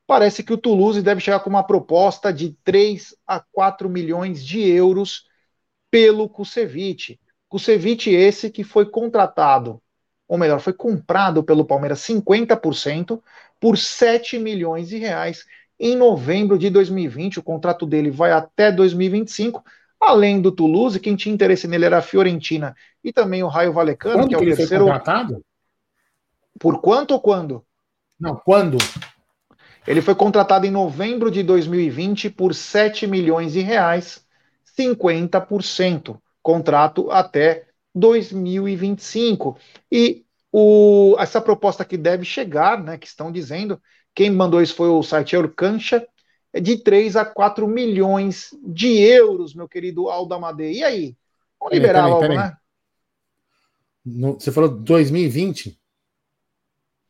B: parece que o Toulouse deve chegar com uma proposta de 3 a 4 milhões de euros pelo Kusevich. Kusevich esse que foi contratado, ou melhor, foi comprado pelo Palmeiras 50% por 7 milhões de reais em novembro de 2020. O contrato dele vai até 2025. Além do Toulouse, quem tinha interesse nele era a Fiorentina e também o Raio Valecano, quando que é o
A: que
B: terceiro.
A: Foi contratado?
B: Por quanto ou quando?
A: Não, quando?
B: Ele foi contratado em novembro de 2020 por 7 milhões de reais, 50%. Contrato até 2025. E o, essa proposta que deve chegar, né, que estão dizendo, quem mandou isso foi o site Eurcancha, é de 3 a 4 milhões de euros, meu querido Aldamadei. E aí? Vamos liberar peraí, peraí, logo, peraí. né?
A: No, você falou 2020?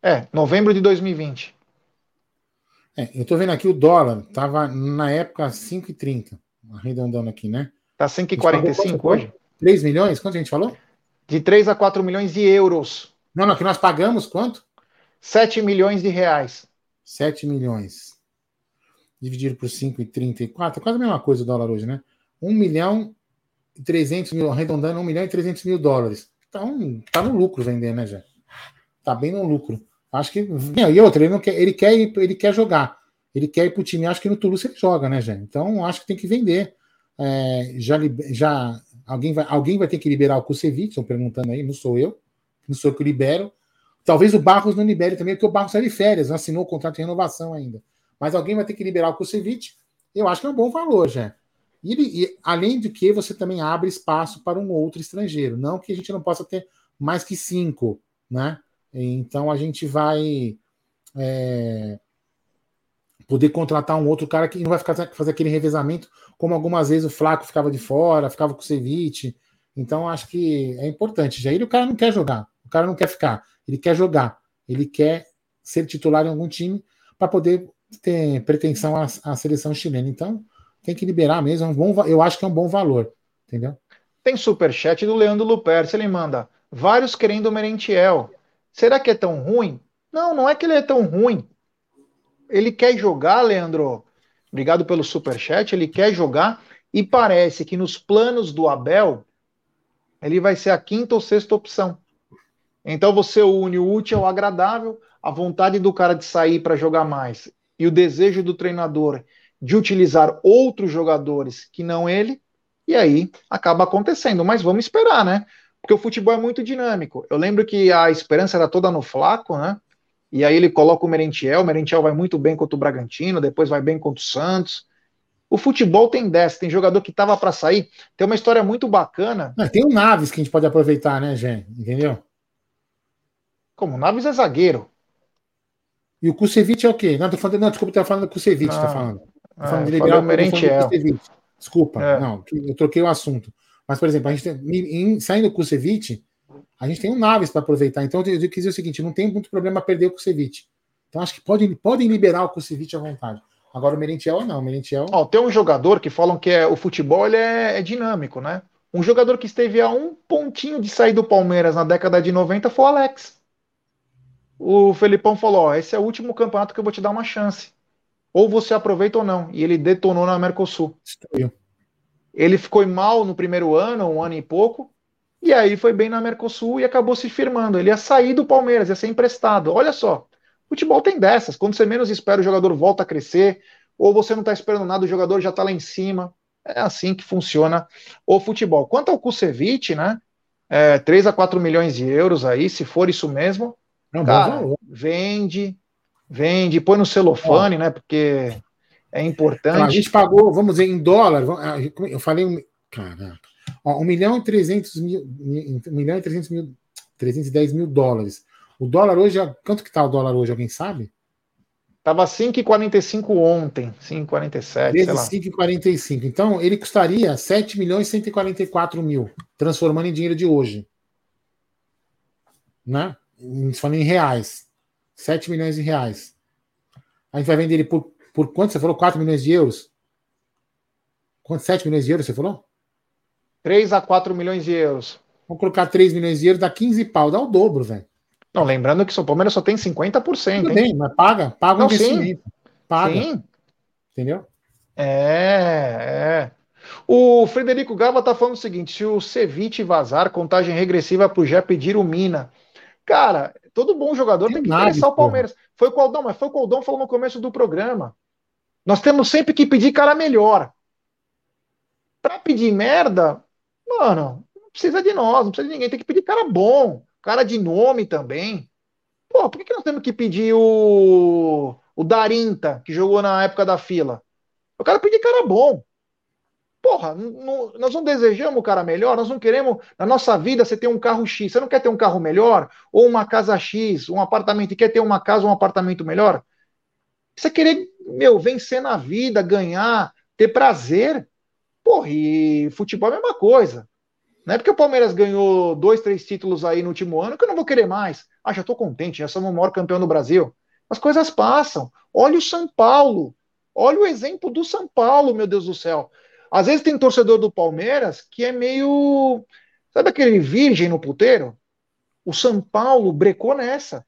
B: É, novembro de 2020.
A: É, eu tô vendo aqui o dólar, tava na época 5,30, arredondando aqui, né?
B: Tá 5,45 hoje?
A: 3 milhões? Quanto a gente falou?
B: De 3 a 4 milhões de euros.
A: Não, não, que nós pagamos quanto?
B: 7 milhões de reais.
A: 7 milhões. Dividido por 5,34, é quase a mesma coisa o dólar hoje, né? 1 milhão e 300 mil, arredondando 1 milhão e 300 mil dólares. Então, tá no lucro vender, né, já? Tá bem no lucro. Acho que. E outra, ele, não quer, ele, quer, ele quer jogar. Ele quer ir pro time. Acho que no Toulouse ele joga, né, gente? Então, acho que tem que vender. É, já, já alguém, vai, alguém vai ter que liberar o Kusevich, estão perguntando aí, não sou eu. Não sou eu que libero. Talvez o Barros não libere também, porque o Barros está de férias, não assinou o contrato de renovação ainda. Mas alguém vai ter que liberar o Kusevich. Eu acho que é um bom valor, já. E, e, além do que, você também abre espaço para um outro estrangeiro. Não que a gente não possa ter mais que cinco, né? Então a gente vai é, poder contratar um outro cara que não vai ficar fazer aquele revezamento, como algumas vezes o Flaco ficava de fora, ficava com o Ceviche. Então acho que é importante. Jair, o cara não quer jogar, o cara não quer ficar, ele quer jogar, ele quer ser titular em algum time para poder ter pretensão à, à seleção chilena. Então tem que liberar mesmo. É um bom, eu acho que é um bom valor, entendeu?
B: Tem superchat do Leandro Luperce, ele manda vários querendo o Merentiel. Será que é tão ruim? Não, não é que ele é tão ruim. Ele quer jogar, Leandro. Obrigado pelo superchat. Ele quer jogar e parece que nos planos do Abel ele vai ser a quinta ou sexta opção. Então você une o útil ao agradável, a vontade do cara de sair para jogar mais e o desejo do treinador de utilizar outros jogadores que não ele, e aí acaba acontecendo. Mas vamos esperar, né? Porque o futebol é muito dinâmico. Eu lembro que a esperança era toda no Flaco, né? E aí ele coloca o Merentiel, o Merentiel vai muito bem contra o Bragantino, depois vai bem contra o Santos. O futebol tem dessa, tem jogador que tava para sair. Tem uma história muito bacana.
A: tem o Naves que a gente pode aproveitar, né, gente? Entendeu?
B: Como? O Naves é zagueiro.
A: E o Kusevich é o quê? Não, tô falando, não desculpa, tô falando do Kusevich, tá falando. Tô falando
B: é, de liberar o Merentiel.
A: Desculpa, é. não, eu troquei o assunto. Mas, por exemplo, a gente tem, em, saindo o Kusevich, a gente tem um Naves para aproveitar. Então, eu, eu quis dizer o seguinte: não tem muito problema perder o Kusevich. Então, acho que podem, podem liberar o Kusevich à vontade. Agora, o Merentiel não. O Merentiel...
B: Oh, tem um jogador que falam que é, o futebol ele é, é dinâmico, né? Um jogador que esteve a um pontinho de sair do Palmeiras na década de 90 foi o Alex. O Felipão falou: Ó, esse é o último campeonato que eu vou te dar uma chance. Ou você aproveita ou não. E ele detonou na Mercosul. Estranho. Ele ficou mal no primeiro ano, um ano e pouco, e aí foi bem na Mercosul e acabou se firmando. Ele ia sair do Palmeiras, ia ser emprestado. Olha só, futebol tem dessas. Quando você menos espera, o jogador volta a crescer, ou você não está esperando nada, o jogador já está lá em cima. É assim que funciona o futebol. Quanto ao Kusevich, né? É, 3 a 4 milhões de euros aí, se for isso mesmo. É um cara, vende, vende, põe no celofane, né? Porque é importante. A
A: gente pagou, vamos dizer, em dólar, eu falei, caraca, ó, 1 milhão e 300 mil, 1 milhão e 300 mil, 310 mil dólares. O dólar hoje, quanto que tá o dólar hoje, alguém sabe?
B: Tava 5,45 ontem, 5,47,
A: Vezes 5,45. Então, ele custaria 7 milhões e 144 mil, transformando em dinheiro de hoje. Né? Falando em reais. 7 milhões de reais. A gente vai vender ele por por quanto você falou? 4 milhões de euros? Quanto? 7 milhões de euros você falou?
B: 3 a 4 milhões de euros.
A: Vamos colocar 3 milhões de euros, dá 15 pau, dá o dobro, velho.
B: Não, lembrando que o São Palmeiras só tem 50%. Tudo
A: bem, mas paga, paga o investimento. Sim. Paga. Sim. Entendeu?
B: É, é. O Frederico Gava tá falando o seguinte: se o Ceviche vazar, contagem regressiva pro já pedir o Mina. Cara, todo bom jogador tem, tem que interessar o Palmeiras. Porra. Foi o Coldão, mas foi o Coldão falou no começo do programa. Nós temos sempre que pedir cara melhor. Para pedir merda, mano, não precisa de nós, não precisa de ninguém. Tem que pedir cara bom, cara de nome também. Pô, por que, que nós temos que pedir o, o Darinta, que jogou na época da fila. O cara pedir cara bom. Porra, nós não desejamos o cara melhor, nós não queremos, na nossa vida, você ter um carro X. Você não quer ter um carro melhor? Ou uma casa X, um apartamento, e quer ter uma casa ou um apartamento melhor? Você querer, meu, vencer na vida, ganhar, ter prazer. Porra, e futebol é a mesma coisa. Não é porque o Palmeiras ganhou dois, três títulos aí no último ano que eu não vou querer mais. Ah, já estou contente, já somos o maior campeão do Brasil. As coisas passam. Olha o São Paulo. Olha o exemplo do São Paulo, meu Deus do céu. Às vezes tem torcedor do Palmeiras que é meio. Sabe aquele virgem no puteiro? O São Paulo brecou nessa.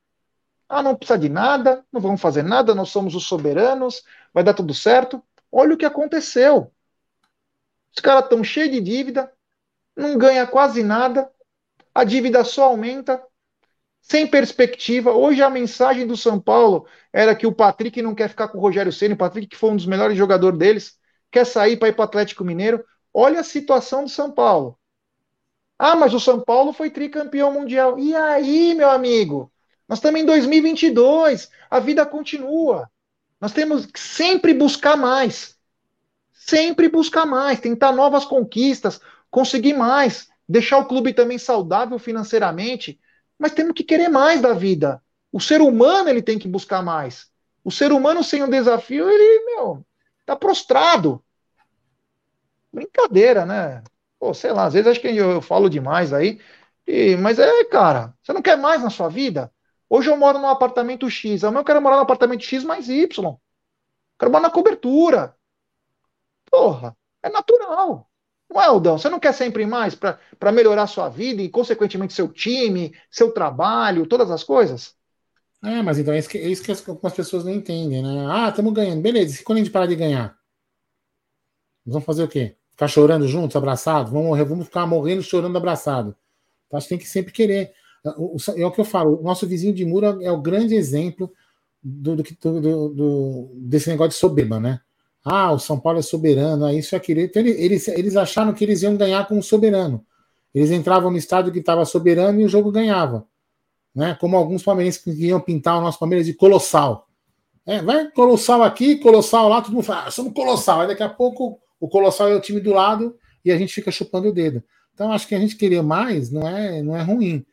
B: Ah, não precisa de nada, não vamos fazer nada, nós somos os soberanos, vai dar tudo certo. Olha o que aconteceu. Os caras estão cheios de dívida, não ganha quase nada, a dívida só aumenta, sem perspectiva. Hoje a mensagem do São Paulo era que o Patrick não quer ficar com o Rogério Ceni, o Patrick que foi um dos melhores jogadores deles, quer sair para ir para o Atlético Mineiro. Olha a situação do São Paulo. Ah, mas o São Paulo foi tricampeão mundial. E aí, meu amigo? Nós estamos em 2022, a vida continua. Nós temos que sempre buscar mais. Sempre buscar mais, tentar novas conquistas, conseguir mais, deixar o clube também saudável financeiramente, mas temos que querer mais da vida. O ser humano ele tem que buscar mais. O ser humano sem um desafio, ele, meu, tá prostrado. Brincadeira, né? Pô, sei lá, às vezes acho que eu, eu falo demais aí, e, mas é, cara, você não quer mais na sua vida? Hoje eu moro num apartamento X, amanhã eu quero morar num apartamento X mais Y. Quero morar na cobertura. Porra, é natural. Não é, Aldão? Você não quer sempre mais para melhorar sua vida e, consequentemente, seu time, seu trabalho, todas as coisas?
A: É, mas então é isso que, é isso que algumas pessoas não entendem, né? Ah, estamos ganhando. Beleza, e quando a gente parar de ganhar? Vamos fazer o quê? Ficar chorando juntos, abraçados? Vamos morrer, vamos ficar morrendo chorando abraçado. Então, acho que tem que sempre querer. É o que eu falo, o nosso vizinho de muro é o grande exemplo do, do, do, do desse negócio de soberba, né? Ah, o São Paulo é soberano, é isso e aquilo. Então, eles, eles acharam que eles iam ganhar com o soberano. Eles entravam no estádio que estava soberano e o jogo ganhava. Né? Como alguns palmeirenses que iam pintar o nosso Palmeiras de colossal. É, vai colossal aqui, colossal lá, todo mundo fala, ah, somos colossal. Aí daqui a pouco o colossal é o time do lado e a gente fica chupando o dedo. Então acho que a gente querer mais não é, não é ruim.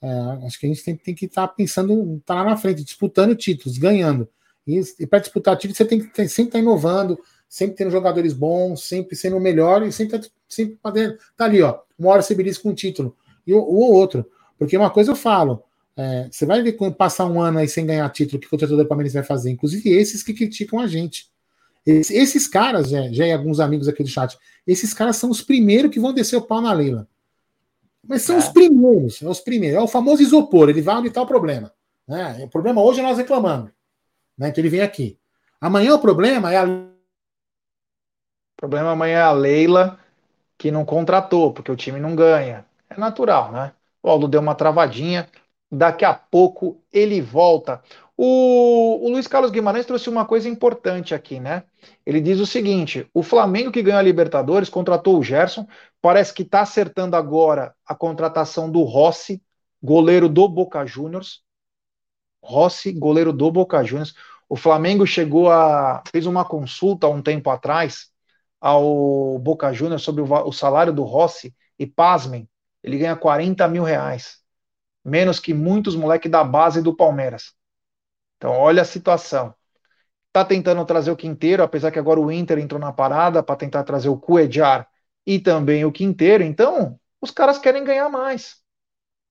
A: É, acho que a gente tem, tem que estar tá pensando, estar tá lá na frente, disputando títulos, ganhando. E, e para disputar títulos, você tem que ter, sempre estar tá inovando, sempre tendo jogadores bons, sempre sendo o melhor e sempre, tá, sempre podendo. Tá ali, ó. Uma hora você belisca com um título e o, o outro. Porque uma coisa eu falo, é, você vai ver quando passar um ano aí sem ganhar título, o que o torcedor Palmeiras vai fazer? Inclusive esses que criticam a gente. Esses, esses caras, já, já e alguns amigos aqui do chat, esses caras são os primeiros que vão descer o pau na Leila. Mas são é. os primeiros, é os primeiros. É o famoso isopor, ele vai onde está o problema. Né? O problema hoje é nós reclamando. Né? Então ele vem aqui. Amanhã o problema é a. O
B: problema amanhã é a Leila que não contratou, porque o time não ganha. É natural, né? O Aldo deu uma travadinha. Daqui a pouco ele volta. O, o, Luiz Carlos Guimarães trouxe uma coisa importante aqui, né? Ele diz o seguinte: o Flamengo que ganhou a Libertadores contratou o Gerson, parece que está acertando agora a contratação do Rossi, goleiro do Boca Juniors. Rossi, goleiro do Boca Juniors. O Flamengo chegou a. fez uma consulta um tempo atrás ao Boca Juniors sobre o, o salário do Rossi, e pasmem, ele ganha 40 mil reais. Menos que muitos moleques da base do Palmeiras. Então, olha a situação. Está tentando trazer o Quinteiro, apesar que agora o Inter entrou na parada para tentar trazer o Cuejar e também o Quinteiro. Então, os caras querem ganhar mais.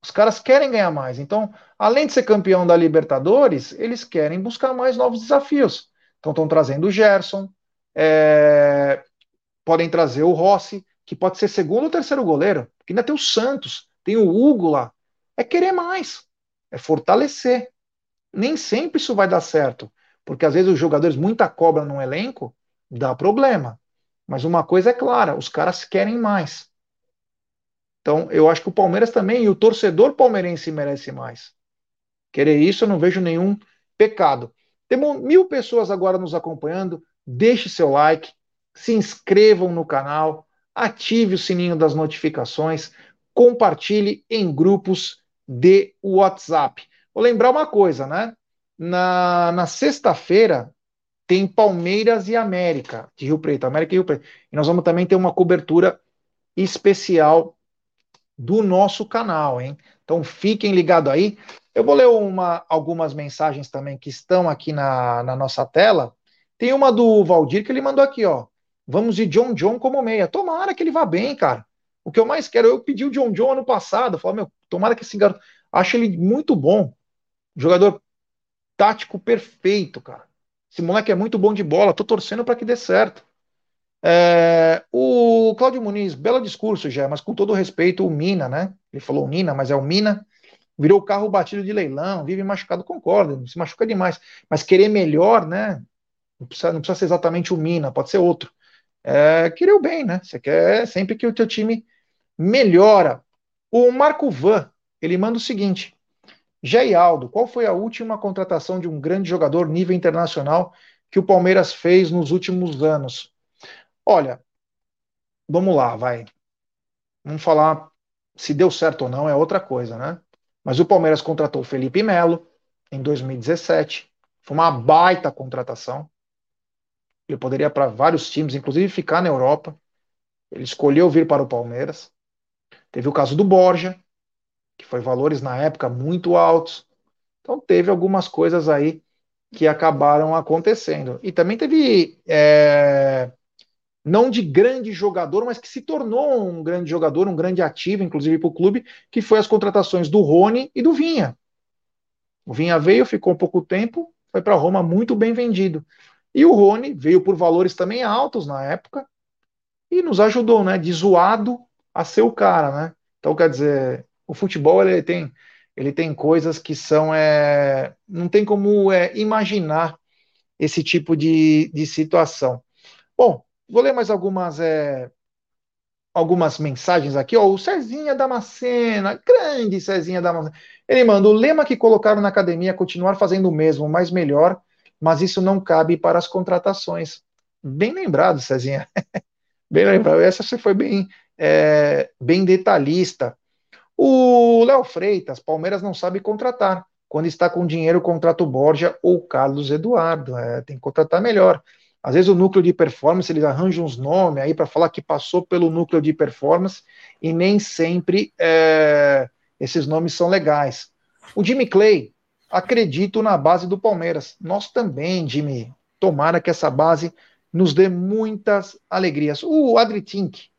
B: Os caras querem ganhar mais. Então, além de ser campeão da Libertadores, eles querem buscar mais novos desafios. Então, estão trazendo o Gerson, é... podem trazer o Rossi, que pode ser segundo ou terceiro goleiro, ainda tem o Santos, tem o Hugo lá. É querer mais, é fortalecer nem sempre isso vai dar certo, porque às vezes os jogadores, muita cobra no elenco, dá problema. Mas uma coisa é clara, os caras querem mais. Então, eu acho que o Palmeiras também, e o torcedor palmeirense merece mais. Querer isso, eu não vejo nenhum pecado. Temos mil pessoas agora nos acompanhando. Deixe seu like, se inscrevam no canal, ative o sininho das notificações, compartilhe em grupos de WhatsApp. Vou lembrar uma coisa, né? Na, na sexta-feira tem Palmeiras e América, de Rio Preto, América e Rio Preto. E nós vamos também ter uma cobertura especial do nosso canal, hein? Então fiquem ligados aí. Eu vou ler uma, algumas mensagens também que estão aqui na, na nossa tela. Tem uma do Valdir que ele mandou aqui, ó. Vamos de John John como meia. Tomara que ele vá bem, cara. O que eu mais quero, eu pedi o John John ano passado. Falei, meu, tomara que esse garoto. Acho ele muito bom. Jogador tático perfeito, cara. Esse moleque é muito bom de bola. Tô torcendo para que dê certo. É, o Cláudio Muniz, belo discurso já, mas com todo respeito, o Mina, né? Ele falou Mina, mas é o Mina. Virou carro batido de leilão, vive machucado, concordo, se machuca demais. Mas querer melhor, né? Não precisa, não precisa ser exatamente o Mina, pode ser outro. É, querer o bem, né? Você quer sempre que o teu time melhora. O Marco Van, ele manda o seguinte: Jé Aldo, qual foi a última contratação de um grande jogador nível internacional que o Palmeiras fez nos últimos anos? Olha, vamos lá, vai. Vamos falar se deu certo ou não, é outra coisa, né? Mas o Palmeiras contratou o Felipe Melo em 2017. Foi uma baita contratação. Ele poderia para vários times, inclusive ficar na Europa. Ele escolheu vir para o Palmeiras. Teve o caso do Borja, que foi valores na época muito altos. Então teve algumas coisas aí que acabaram acontecendo. E também teve é, não de grande jogador, mas que se tornou um grande jogador, um grande ativo, inclusive para o clube, que foi as contratações do Rony e do Vinha. O Vinha veio, ficou pouco tempo, foi para Roma muito bem vendido. E o Rony veio por valores também altos na época e nos ajudou, né, de zoado a ser o cara, né? Então, quer dizer, o futebol ele tem, ele tem coisas que são, é, não tem como é, imaginar esse tipo de, de situação. Bom, Vou ler mais algumas, é, algumas mensagens aqui. Ó, o Cezinha Damascena, grande Cezinha Damascena. Ele manda: o lema que colocaram na academia é continuar fazendo o mesmo, mas melhor, mas isso não cabe para as contratações. Bem lembrado, Cezinha. <laughs> bem lembrado. Essa você foi bem, é, bem detalhista. O Léo Freitas, Palmeiras não sabe contratar. Quando está com dinheiro, contrata o Borja ou Carlos Eduardo. É, tem que contratar melhor. Às vezes o núcleo de performance eles arranjam uns nomes aí para falar que passou pelo núcleo de performance e nem sempre é, esses nomes são legais. O Jimmy Clay, acredito na base do Palmeiras. Nós também, Jimmy. Tomara que essa base nos dê muitas alegrias. O Adri Tink,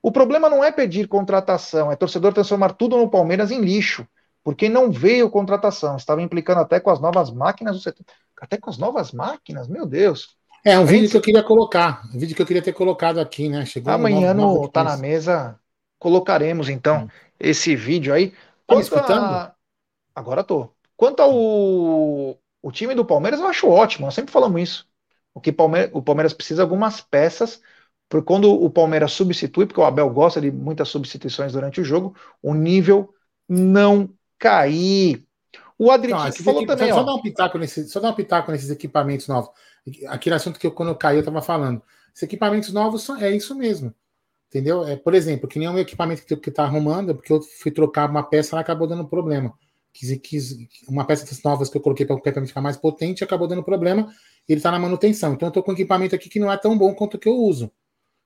B: o problema não é pedir contratação, é torcedor transformar tudo no Palmeiras em lixo, porque não veio contratação. Estava implicando até com as novas máquinas do setor. Até com as novas máquinas, meu Deus.
A: É, um vídeo que eu queria colocar. Um vídeo que eu queria ter colocado aqui, né?
B: Chegou Amanhã no Tá na Mesa, colocaremos então hum. esse vídeo aí.
A: Tá me escutando? A...
B: Agora tô. Quanto ao o time do Palmeiras, eu acho ótimo. Nós sempre falamos isso. O que Palmeiras, o Palmeiras precisa de algumas peças, porque quando o Palmeiras substitui, porque o Abel gosta de muitas substituições durante o jogo, o nível não cair. O Adriano então, falou também.
A: Só, ó. Só, dar um pitaco nesse, só dar um pitaco nesses equipamentos novos. Aquele assunto que eu, quando eu caí, eu estava falando. Esses equipamentos novos são, é isso mesmo. Entendeu? É, por exemplo, que nem um equipamento que está arrumando, porque eu fui trocar uma peça, ela acabou dando problema. Quis, quis, uma peça das novas que eu coloquei para o equipamento ficar mais potente acabou dando problema e ele está na manutenção. Então eu estou com um equipamento aqui que não é tão bom quanto o que eu uso.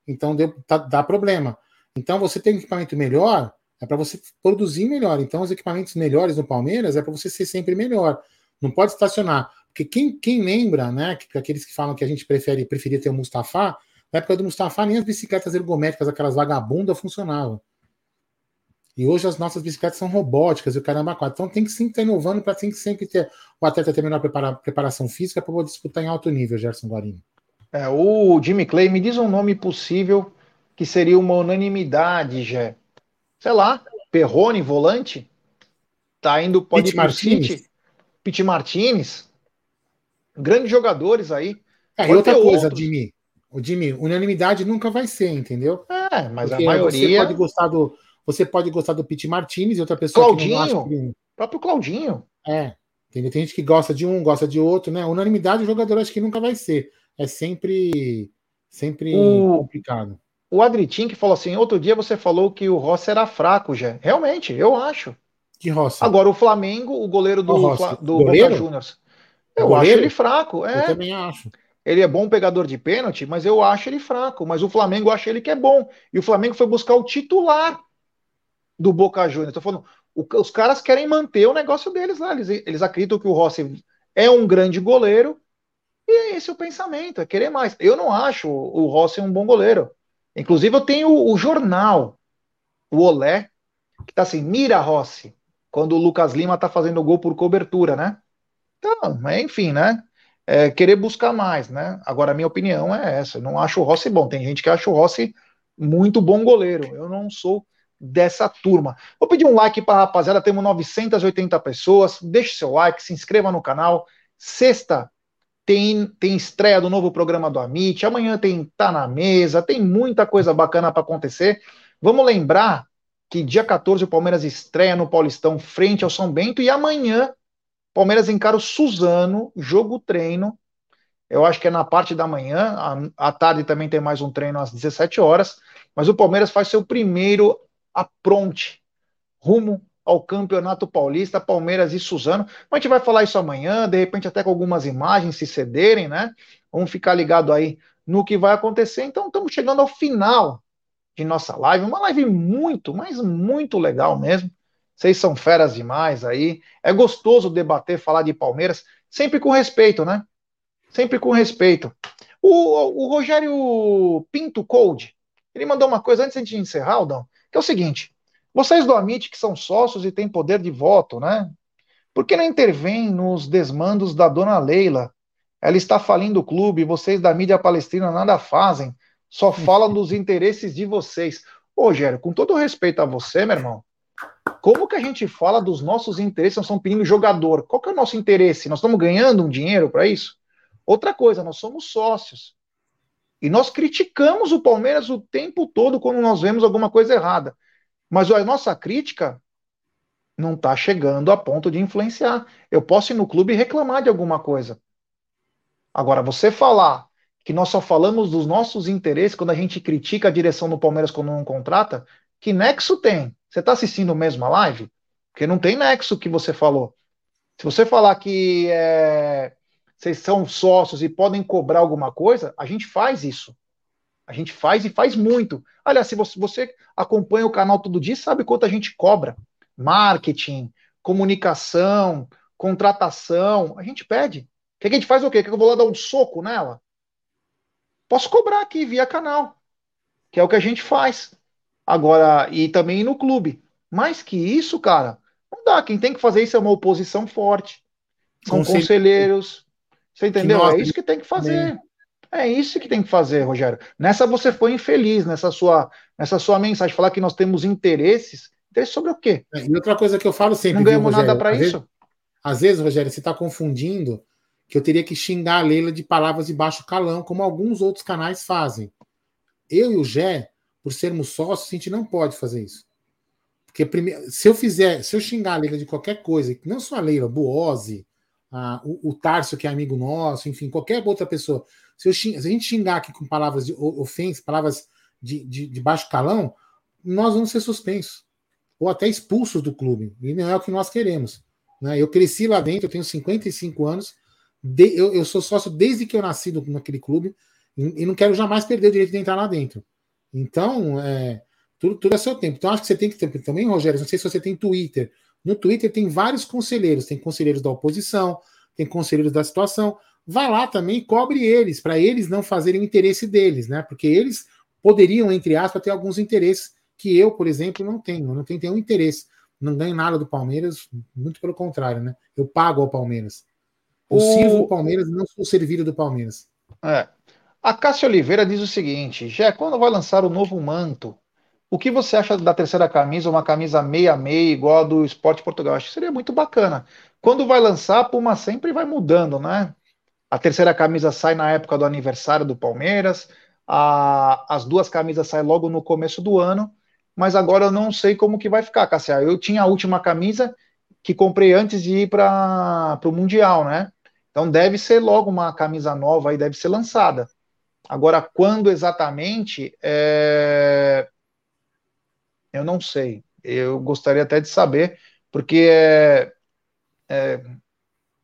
A: Então deu, tá, dá problema. Então você tem um equipamento melhor, é para você produzir melhor. Então os equipamentos melhores no Palmeiras é para você ser sempre melhor. Não pode estacionar. Porque quem, quem lembra, né, que, aqueles que falam que a gente prefere preferia ter o Mustafa, na época do Mustafa nem as bicicletas ergométricas, aquelas vagabundas, funcionavam. E hoje as nossas bicicletas são robóticas e o caramba quatro. Então tem que sempre estar inovando para tem que sempre ter o atleta ter melhor prepara, preparação física para disputar em alto nível, Gerson Guarini.
B: É, o Jimmy Clay, me diz um nome possível que seria uma unanimidade, Jé. Sei lá, Perrone, volante? Tá indo, pode Pete City? Pete Martinez? grandes jogadores aí.
A: É, e outra coisa, outros. Jimmy, o Jimmy, unanimidade nunca vai ser, entendeu?
B: É, mas Porque a maioria.
A: Você pode gostar do, você pode gostar do Pete Martinez e outra pessoa
B: Claudinho, que não que... próprio Claudinho.
A: É, entendeu? Tem gente que gosta de um, gosta de outro, né? Unanimidade o jogador acho que nunca vai ser. É sempre, sempre o... complicado.
B: O Adritim que falou assim, outro dia você falou que o Rossi era fraco, já. Realmente, eu acho.
A: Que Rossi?
B: Agora o Flamengo, o goleiro do, o do Boca Juniors. Eu goleiro? acho ele fraco. É.
A: Eu também acho.
B: Ele é bom pegador de pênalti, mas eu acho ele fraco. Mas o Flamengo acha ele que é bom. E o Flamengo foi buscar o titular do Boca Juniors. Estou falando, o, os caras querem manter o negócio deles lá. Eles, eles acreditam que o Rossi é um grande goleiro. E é esse o pensamento, é querer mais. Eu não acho o, o Rossi um bom goleiro. Inclusive, eu tenho o, jornal, o Olé, que tá assim, mira Rossi, quando o Lucas Lima tá fazendo gol por cobertura, né? Então, enfim, né? É, querer buscar mais, né? Agora, a minha opinião é essa. Eu não acho o Rossi bom. Tem gente que acha o Rossi muito bom goleiro. Eu não sou dessa turma. Vou pedir um like para a rapaziada. Temos 980 pessoas. Deixe seu like, se inscreva no canal. Sexta tem, tem estreia do novo programa do Amit. Amanhã tem Tá na Mesa. Tem muita coisa bacana para acontecer. Vamos lembrar que dia 14 o Palmeiras estreia no Paulistão frente ao São Bento e amanhã Palmeiras encara o Suzano, jogo treino. Eu acho que é na parte da manhã, à tarde também tem mais um treino às 17 horas, mas o Palmeiras faz seu primeiro apronte rumo ao Campeonato Paulista, Palmeiras e Suzano. A gente vai falar isso amanhã, de repente até com algumas imagens se cederem, né? Vamos ficar ligado aí no que vai acontecer. Então estamos chegando ao final de nossa live. Uma live muito, mas muito legal mesmo. Vocês são feras demais aí. É gostoso debater, falar de Palmeiras, sempre com respeito, né? Sempre com respeito. O, o Rogério Pinto Cold, ele mandou uma coisa antes de encerrar, Aldão, que é o seguinte: vocês do Amit, que são sócios e têm poder de voto, né? Por que não intervém nos desmandos da dona Leila? Ela está falindo o clube, vocês da mídia palestrina nada fazem só <laughs> falam dos interesses de vocês. Ô, Gero, com todo respeito a você, meu irmão, como que a gente fala dos nossos interesses? Nós estamos pedindo jogador. Qual que é o nosso interesse? Nós estamos ganhando um dinheiro para isso? Outra coisa, nós somos sócios. E nós criticamos o Palmeiras o tempo todo quando nós vemos alguma coisa errada. Mas a nossa crítica não está chegando a ponto de influenciar. Eu posso ir no clube e reclamar de alguma coisa. Agora, você falar que nós só falamos dos nossos interesses quando a gente critica a direção do Palmeiras quando não contrata, que nexo tem? Você está assistindo mesmo a live? Porque não tem nexo que você falou. Se você falar que é, vocês são sócios e podem cobrar alguma coisa, a gente faz isso. A gente faz e faz muito. Aliás, se você, você acompanha o canal todo dia, sabe quanto a gente cobra. Marketing, comunicação, contratação, a gente pede. O que a gente faz o quê? Que eu vou lá dar um soco nela? posso cobrar aqui via canal, que é o que a gente faz. Agora, e também no clube. Mais que isso, cara, não dá. Quem tem que fazer isso é uma oposição forte. São Conselho. conselheiros. Você entendeu? é isso que tem que fazer. É isso que tem que fazer, Rogério. Nessa você foi infeliz, nessa sua, nessa sua mensagem, falar que nós temos interesses. Interesse sobre o quê?
A: É, e outra coisa que eu falo sempre.
B: Não ganhamos nada para isso.
A: Vezes, às vezes, Rogério, você está confundindo que eu teria que xingar a Leila de palavras de baixo calão, como alguns outros canais fazem. Eu e o Gé, por sermos sócios, a gente não pode fazer isso. Porque primeiro, se eu fizer, se eu xingar a Leila de qualquer coisa, não só a Leila, Buose, a, o, o Tarso, que é amigo nosso, enfim, qualquer outra pessoa, se, eu se a gente xingar aqui com palavras de ofensa, palavras de, de, de baixo calão, nós vamos ser suspensos. Ou até expulsos do clube. E não é o que nós queremos. Né? Eu cresci lá dentro, eu tenho 55 anos, de, eu, eu, sou sócio desde que eu nasci do, naquele clube e, e, não quero jamais perder o direito de entrar lá dentro. Então, é, tudo, tudo é seu tempo. Então, acho que você tem que ter também, Rogério. Não sei se você tem Twitter. No Twitter tem vários conselheiros. Tem conselheiros da oposição, tem conselheiros da situação. Vai lá também e cobre eles, para eles não fazerem o interesse deles, né? Porque eles poderiam, entre aspas, ter alguns interesses que eu, por exemplo, não tenho. Eu não tenho nenhum interesse. Não ganho nada do Palmeiras, muito pelo contrário, né? Eu pago ao Palmeiras. Eu o... sirvo o Palmeiras não sou servido do Palmeiras.
B: É. A Cássia Oliveira diz o seguinte: Jé, quando vai lançar o novo manto? O que você acha da terceira camisa, uma camisa meia-meia, igual a do Esporte Portugal? Acho que seria muito bacana. Quando vai lançar, a Puma sempre vai mudando, né? A terceira camisa sai na época do aniversário do Palmeiras, a... as duas camisas saem logo no começo do ano, mas agora eu não sei como que vai ficar, Cássia. Eu tinha a última camisa que comprei antes de ir para o Mundial, né? Então deve ser logo uma camisa nova aí, deve ser lançada. Agora, quando exatamente, é... eu não sei. Eu gostaria até de saber, porque é, é,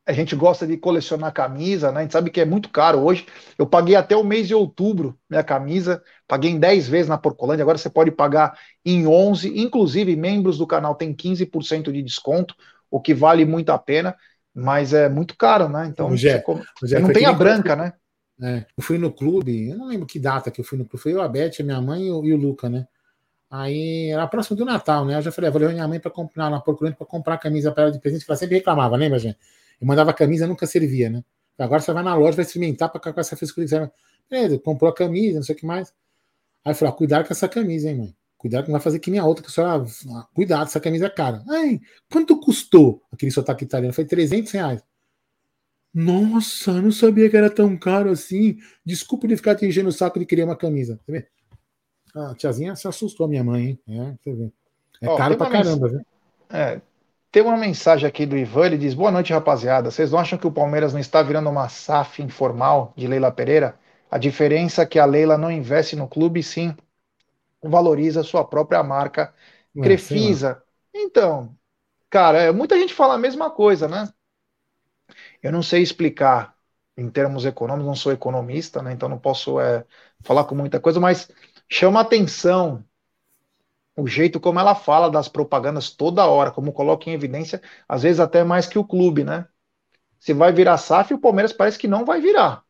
B: a gente gosta de colecionar camisa, né? A gente sabe que é muito caro hoje. Eu paguei até o mês de outubro minha camisa, paguei em 10 vezes na Porcolândia, agora você pode pagar em 11, inclusive membros do canal têm 15% de desconto, o que vale muito a pena, mas é muito caro, né? Então,
A: Gé,
B: Gé, não tem a branca, né?
A: É, eu fui no clube, eu não lembro que data que eu fui no clube, foi eu, a Beth, a minha mãe e o, e o Luca, né? Aí era próximo do Natal, né? Eu já falei, ah, vou levar minha mãe para comprar na Porcolândia para comprar camisa para ela de presente, que ela sempre reclamava, lembra, gente? Eu mandava camisa, nunca servia, né? Agora você vai na loja, vai experimentar para com essa frescura. Beleza, comprou a camisa, não sei o que mais. Aí eu falei, ah, cuidado com essa camisa, hein, mãe? Cuidado que não vai fazer que nem a outra, que a senhora. Ah, cuidado, essa camisa é cara. Ai, quanto custou aquele sotaque italiano? Foi 300 reais. Nossa, não sabia que era tão caro assim. Desculpa de ficar te enchendo o saco de querer uma camisa. Tá vendo? A tiazinha se assustou, a minha mãe, hein? É, é caro pra caramba, viu?
B: É, tem uma mensagem aqui do Ivan, ele diz: Boa noite, rapaziada. Vocês não acham que o Palmeiras não está virando uma SAF informal de Leila Pereira? A diferença é que a Leila não investe no clube, sim valoriza a sua própria marca Crefisa. Então, cara, é, muita gente fala a mesma coisa, né? Eu não sei explicar em termos econômicos, não sou economista, né? Então não posso é, falar com muita coisa, mas chama atenção o jeito como ela fala das propagandas toda hora, como coloca em evidência, às vezes até mais que o clube, né? Se vai virar SAF, o Palmeiras parece que não vai virar.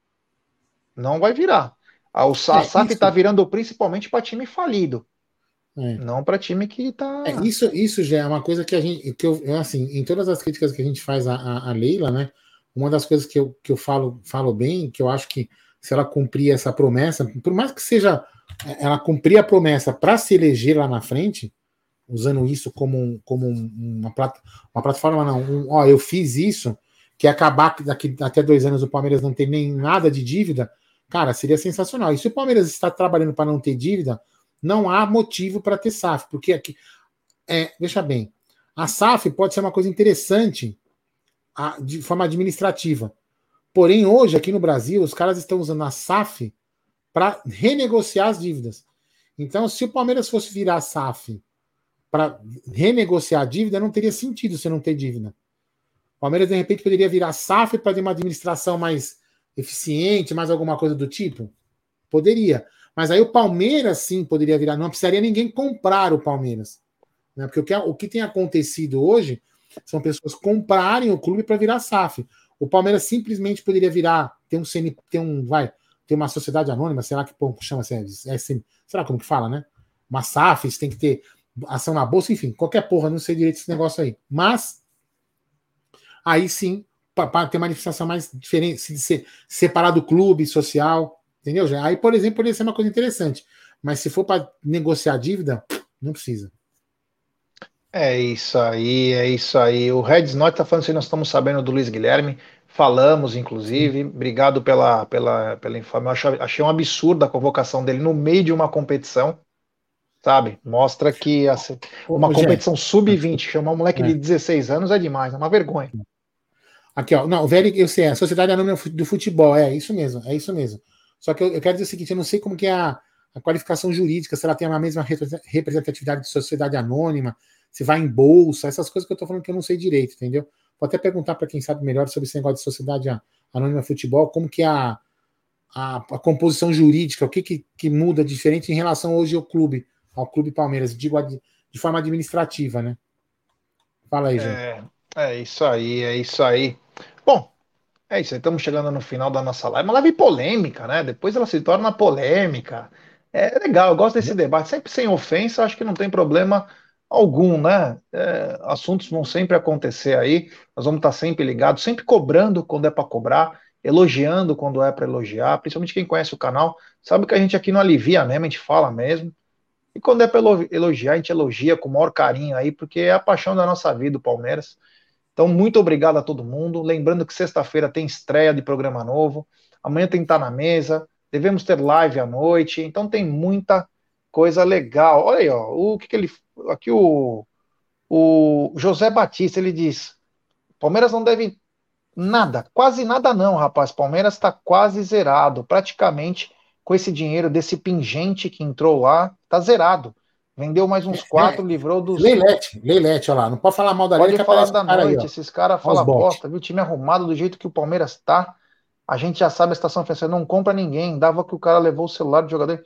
B: Não vai virar. O SAF está virando principalmente para time falido. É. Não para time que está.
A: É, isso, isso já é uma coisa que a gente. Que eu, assim, em todas as críticas que a gente faz a, a, a Leila, né? Uma das coisas que eu, que eu falo, falo bem, que eu acho que se ela cumprir essa promessa, por mais que seja ela cumprir a promessa para se eleger lá na frente, usando isso como, como uma, uma plataforma, não, um, ó, eu fiz isso, que é acabar daqui até dois anos o Palmeiras não ter nem nada de dívida, cara, seria sensacional. E se o Palmeiras está trabalhando para não ter dívida, não há motivo para ter SAF, porque aqui, é, veja bem, a SAF pode ser uma coisa interessante a, de forma administrativa. Porém, hoje, aqui no Brasil, os caras estão usando a SAF para renegociar as dívidas. Então, se o Palmeiras fosse virar SAF para renegociar a dívida, não teria sentido você não ter dívida. O Palmeiras, de repente, poderia virar SAF para ter uma administração mais eficiente, mais alguma coisa do tipo? Poderia. Mas aí o Palmeiras sim poderia virar. Não precisaria ninguém comprar o Palmeiras. Né? Porque o que, o que tem acontecido hoje são pessoas comprarem o clube para virar SAF. O Palmeiras simplesmente poderia virar, ter um CN, ter um, vai, tem uma sociedade anônima, será que pô, chama assim, é, é, será como que fala, né? Uma SAF, tem que ter ação na bolsa, enfim, qualquer porra, não sei direito esse negócio aí. Mas aí sim, para ter manifestação mais diferente, se ser separar do clube social, entendeu? Aí, por exemplo, poderia ser uma coisa interessante. Mas se for para negociar dívida, não precisa.
B: É isso aí, é isso aí. O Red Snot está falando assim, nós estamos sabendo do Luiz Guilherme. Falamos, inclusive. Obrigado pela, pela, pela informação. Eu achei um absurdo a convocação dele no meio de uma competição. Sabe? Mostra que uma competição sub-20, chamar um moleque é. de 16 anos é demais, é uma vergonha.
A: Aqui, ó. Não, o velho, eu sei, a Sociedade Anônima do Futebol, é isso mesmo, é isso mesmo. Só que eu, eu quero dizer o seguinte: eu não sei como que é a, a qualificação jurídica, se ela tem a mesma representatividade de sociedade anônima, se vai em bolsa, essas coisas que eu estou falando que eu não sei direito, entendeu? Vou até perguntar para quem sabe melhor sobre esse negócio de sociedade anônima futebol, como que é a, a, a composição jurídica, o que, que, que, muda diferente em relação hoje ao clube, ao Clube Palmeiras, digo de, de forma administrativa, né? Fala aí, gente.
B: É, é isso aí, é isso aí. Bom, é isso, estamos chegando no final da nossa live. Uma live polêmica, né? Depois ela se torna polêmica. É legal, eu gosto desse debate, sempre sem ofensa, acho que não tem problema algum, né? É, assuntos vão sempre acontecer aí, nós vamos estar sempre ligados, sempre cobrando quando é para cobrar, elogiando quando é para elogiar, principalmente quem conhece o canal, sabe que a gente aqui não alivia mesmo, a gente fala mesmo. E quando é para elogiar, a gente elogia com o maior carinho aí, porque é a paixão da nossa vida, o Palmeiras. Então, muito obrigado a todo mundo. Lembrando que sexta-feira tem estreia de programa novo. Amanhã tem que estar na mesa. Devemos ter live à noite. Então, tem muita coisa legal. Olha aí, ó, o que, que ele. Aqui o, o José Batista ele diz: Palmeiras não deve nada, quase nada, não, rapaz. Palmeiras está quase zerado. Praticamente com esse dinheiro desse pingente que entrou lá, está zerado. Vendeu mais uns quatro, é, livrou dos.
A: Leilete, Leilete, olha lá. Não pode falar mal da
B: Pode falar da noite, aí, esses caras falam bosta, viu? O time arrumado do jeito que o Palmeiras tá. A gente já sabe a estação financeira, não compra ninguém. Dava que o cara levou o celular do jogador.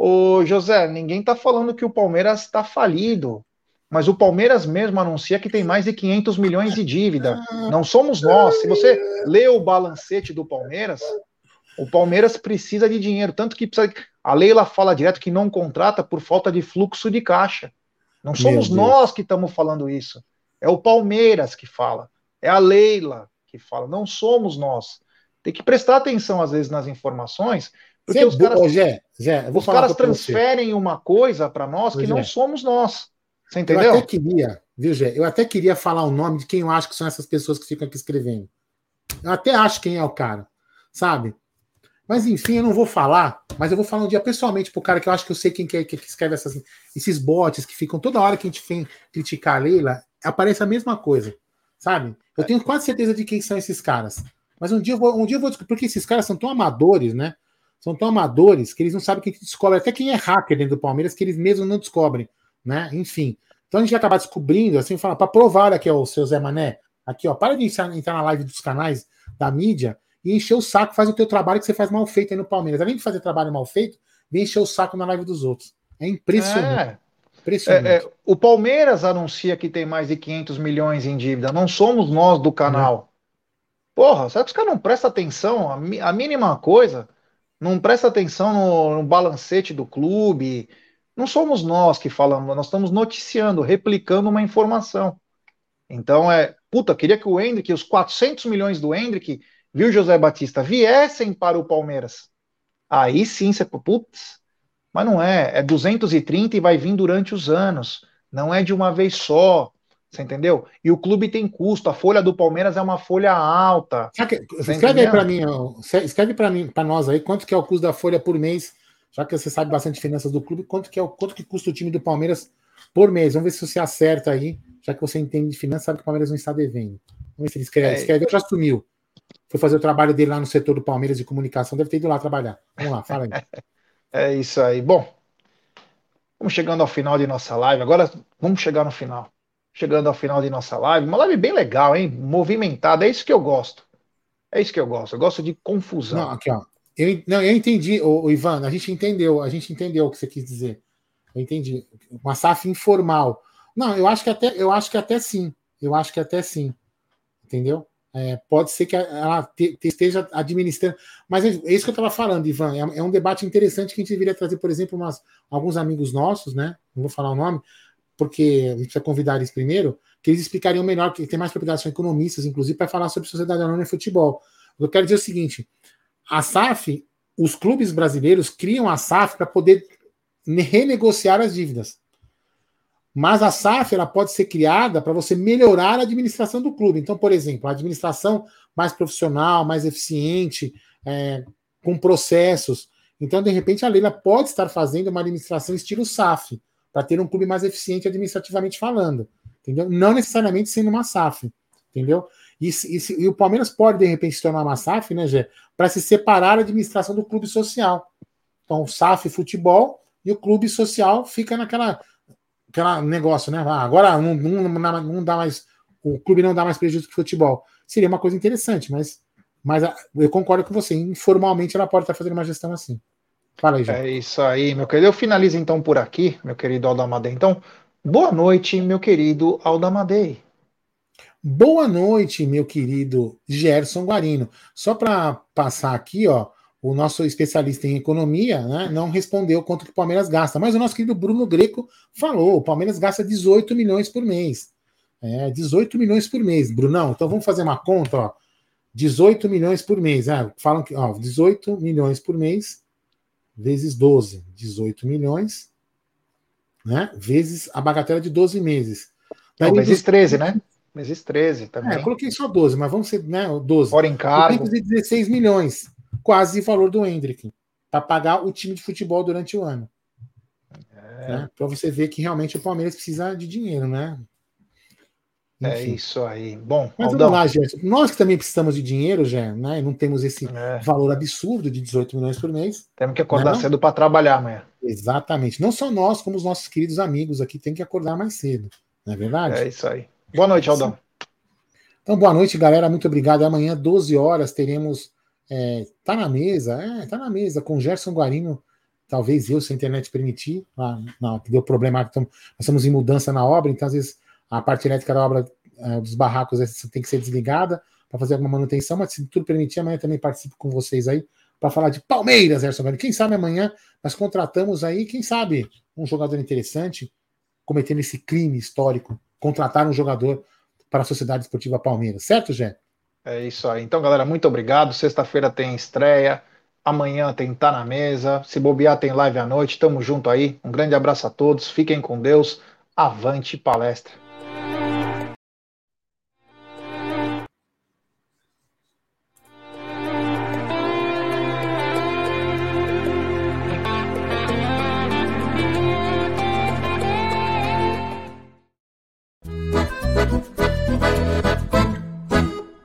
B: Ô, José, ninguém tá falando que o Palmeiras está falido. Mas o Palmeiras mesmo anuncia que tem mais de 500 milhões de dívida. Não somos nós. Se você lê o balancete do Palmeiras, o Palmeiras precisa de dinheiro. Tanto que precisa... a Leila fala direto que não contrata por falta de fluxo de caixa. Não somos nós que estamos falando isso. É o Palmeiras que fala. É a Leila que fala. Não somos nós. Tem que prestar atenção, às vezes, nas informações, porque os caras, os caras transferem uma coisa para nós que não somos nós. Você entendeu?
A: Eu até queria, viu, Gé? Eu até queria falar o nome de quem eu acho que são essas pessoas que ficam aqui escrevendo. Eu até acho quem é o cara, sabe? Mas enfim, eu não vou falar, mas eu vou falar um dia pessoalmente pro cara que eu acho que eu sei quem que, é, que escreve essas, esses bots que ficam toda hora que a gente vem criticar a Leila, aparece a mesma coisa, sabe? Eu tenho quase certeza de quem são esses caras. Mas um dia eu vou, um dia eu vou descobrir, porque esses caras são tão amadores, né? São tão amadores que eles não sabem quem que descobre, até quem é hacker dentro do Palmeiras, que eles mesmos não descobrem né? Enfim. Então a gente vai acabar descobrindo, assim, para provar aqui, ó, o seu Zé Mané, aqui, ó, para de entrar, na live dos canais da mídia e encher o saco, faz o teu trabalho que você faz mal feito aí no Palmeiras. Além de fazer trabalho mal feito, vem encher o saco na live dos outros. É impressionante. É.
B: É, é, o Palmeiras anuncia que tem mais de 500 milhões em dívida. Não somos nós do canal. Porra, será que os caras não prestam atenção? A, mínima coisa. Não presta atenção no, no balancete do clube não somos nós que falamos, nós estamos noticiando, replicando uma informação. Então é, puta, queria que o Hendrick, os 400 milhões do Hendrick, viu, José Batista, viessem para o Palmeiras. Aí sim você, putz, mas não é, é 230 e vai vir durante os anos, não é de uma vez só. Você entendeu? E o clube tem custo, a folha do Palmeiras é uma folha alta.
A: escreve aí para mim, escreve para mim, para nós aí, quanto que é o custo da folha por mês já que você sabe bastante finanças do clube, quanto que é o quanto que custa o time do Palmeiras por mês? Vamos ver se você acerta aí, já que você entende de finanças, sabe que o Palmeiras não está devendo. Vamos ver se ele escreve. É. Escreve, já sumiu. Foi fazer o trabalho dele lá no setor do Palmeiras de comunicação, deve ter ido lá trabalhar. Vamos lá, fala aí. <laughs>
B: é isso aí. Bom, vamos chegando ao final de nossa live. Agora vamos chegar no final. Chegando ao final de nossa live. Uma live bem legal, hein? Movimentada. É isso que eu gosto. É isso que eu gosto. Eu gosto de confusão.
A: Não, aqui, ó. Eu, não, eu entendi, o, Ivan, a gente entendeu, a gente entendeu o que você quis dizer. Eu entendi. Uma SAF informal. Não, eu acho que até, eu acho que até sim. Eu acho que até sim. Entendeu? É, pode ser que ela te, te esteja administrando. Mas é, é isso que eu estava falando, Ivan. É, é, um debate interessante que a gente deveria trazer, por exemplo, umas, alguns amigos nossos, né? Não vou falar o nome, porque a gente precisa convidar eles primeiro, que eles explicariam melhor, que tem mais propriedades, são economistas, inclusive, para falar sobre sociedade anônima e futebol. Eu quero dizer o seguinte: a SAF, os clubes brasileiros criam a SAF para poder renegociar as dívidas. Mas a SAF ela pode ser criada para você melhorar a administração do clube. Então, por exemplo, a administração mais profissional, mais eficiente, é, com processos. Então, de repente, a Leila pode estar fazendo uma administração estilo SAF, para ter um clube mais eficiente administrativamente falando. Entendeu? Não necessariamente sendo uma SAF. Entendeu? E, e, e, o Palmeiras pode, de repente, se tornar uma SAF, né, Gé? Para se separar da administração do clube social. Então, SAF futebol e o clube social fica naquela aquela negócio, né? Ah, agora não, não, não, dá mais. O clube não dá mais prejuízo que futebol. Seria uma coisa interessante, mas, mas eu concordo com você. Informalmente ela pode estar fazendo uma gestão assim.
B: Fala aí, Gé. É isso aí, meu querido. Eu finalizo então por aqui, meu querido Aldamadei. Então, boa noite, meu querido Aldamadei.
A: Boa noite, meu querido Gerson Guarino. Só para passar aqui, ó, o nosso especialista em economia né, não respondeu quanto que o Palmeiras gasta, mas o nosso querido Bruno Greco falou: o Palmeiras gasta 18 milhões por mês. É, 18 milhões por mês, Brunão. Então vamos fazer uma conta, ó. 18 milhões por mês. É, falam que, ó, 18 milhões por mês vezes 12. 18 milhões, né? Vezes a bagatela de 12 meses.
B: Não, vezes 13, né? Meses 13 também. É,
A: eu coloquei só 12, mas vamos ser, né, 12.
B: Fora encargo.
A: 16 milhões, quase o valor do Hendrick, para pagar o time de futebol durante o ano. É. Né? Para você ver que realmente o Palmeiras precisa de dinheiro, né?
B: É isso aí. Bom,
A: Mas
B: Aldão.
A: vamos lá, Gerson. Nós que também precisamos de dinheiro, já, né? Não temos esse é. valor absurdo de 18 milhões por mês.
B: Temos que acordar né, cedo para trabalhar amanhã.
A: Exatamente. Não só nós, como os nossos queridos amigos aqui, tem que acordar mais cedo. Não é verdade?
B: É isso aí. Boa noite, Aldão.
A: Então, boa noite, galera. Muito obrigado. Amanhã, 12 horas, teremos. É, tá na mesa, é, tá na mesa, com Gerson Guarino. Talvez eu, se a internet permitir. Ah, não, deu problema. Então, nós estamos em mudança na obra, então às vezes a parte elétrica da obra uh, dos barracos tem que ser desligada para fazer alguma manutenção, mas se tudo permitir, amanhã também participo com vocês aí para falar de Palmeiras, Erson Velho. Quem sabe amanhã nós contratamos aí, quem sabe, um jogador interessante cometendo esse crime histórico, contratar um jogador para a Sociedade Esportiva Palmeiras, certo, Jé?
B: É isso aí. Então, galera, muito obrigado. Sexta-feira tem estreia. Amanhã tem Tá na Mesa. Se bobear, tem live à noite. Tamo junto aí. Um grande abraço a todos. Fiquem com Deus. Avante palestra.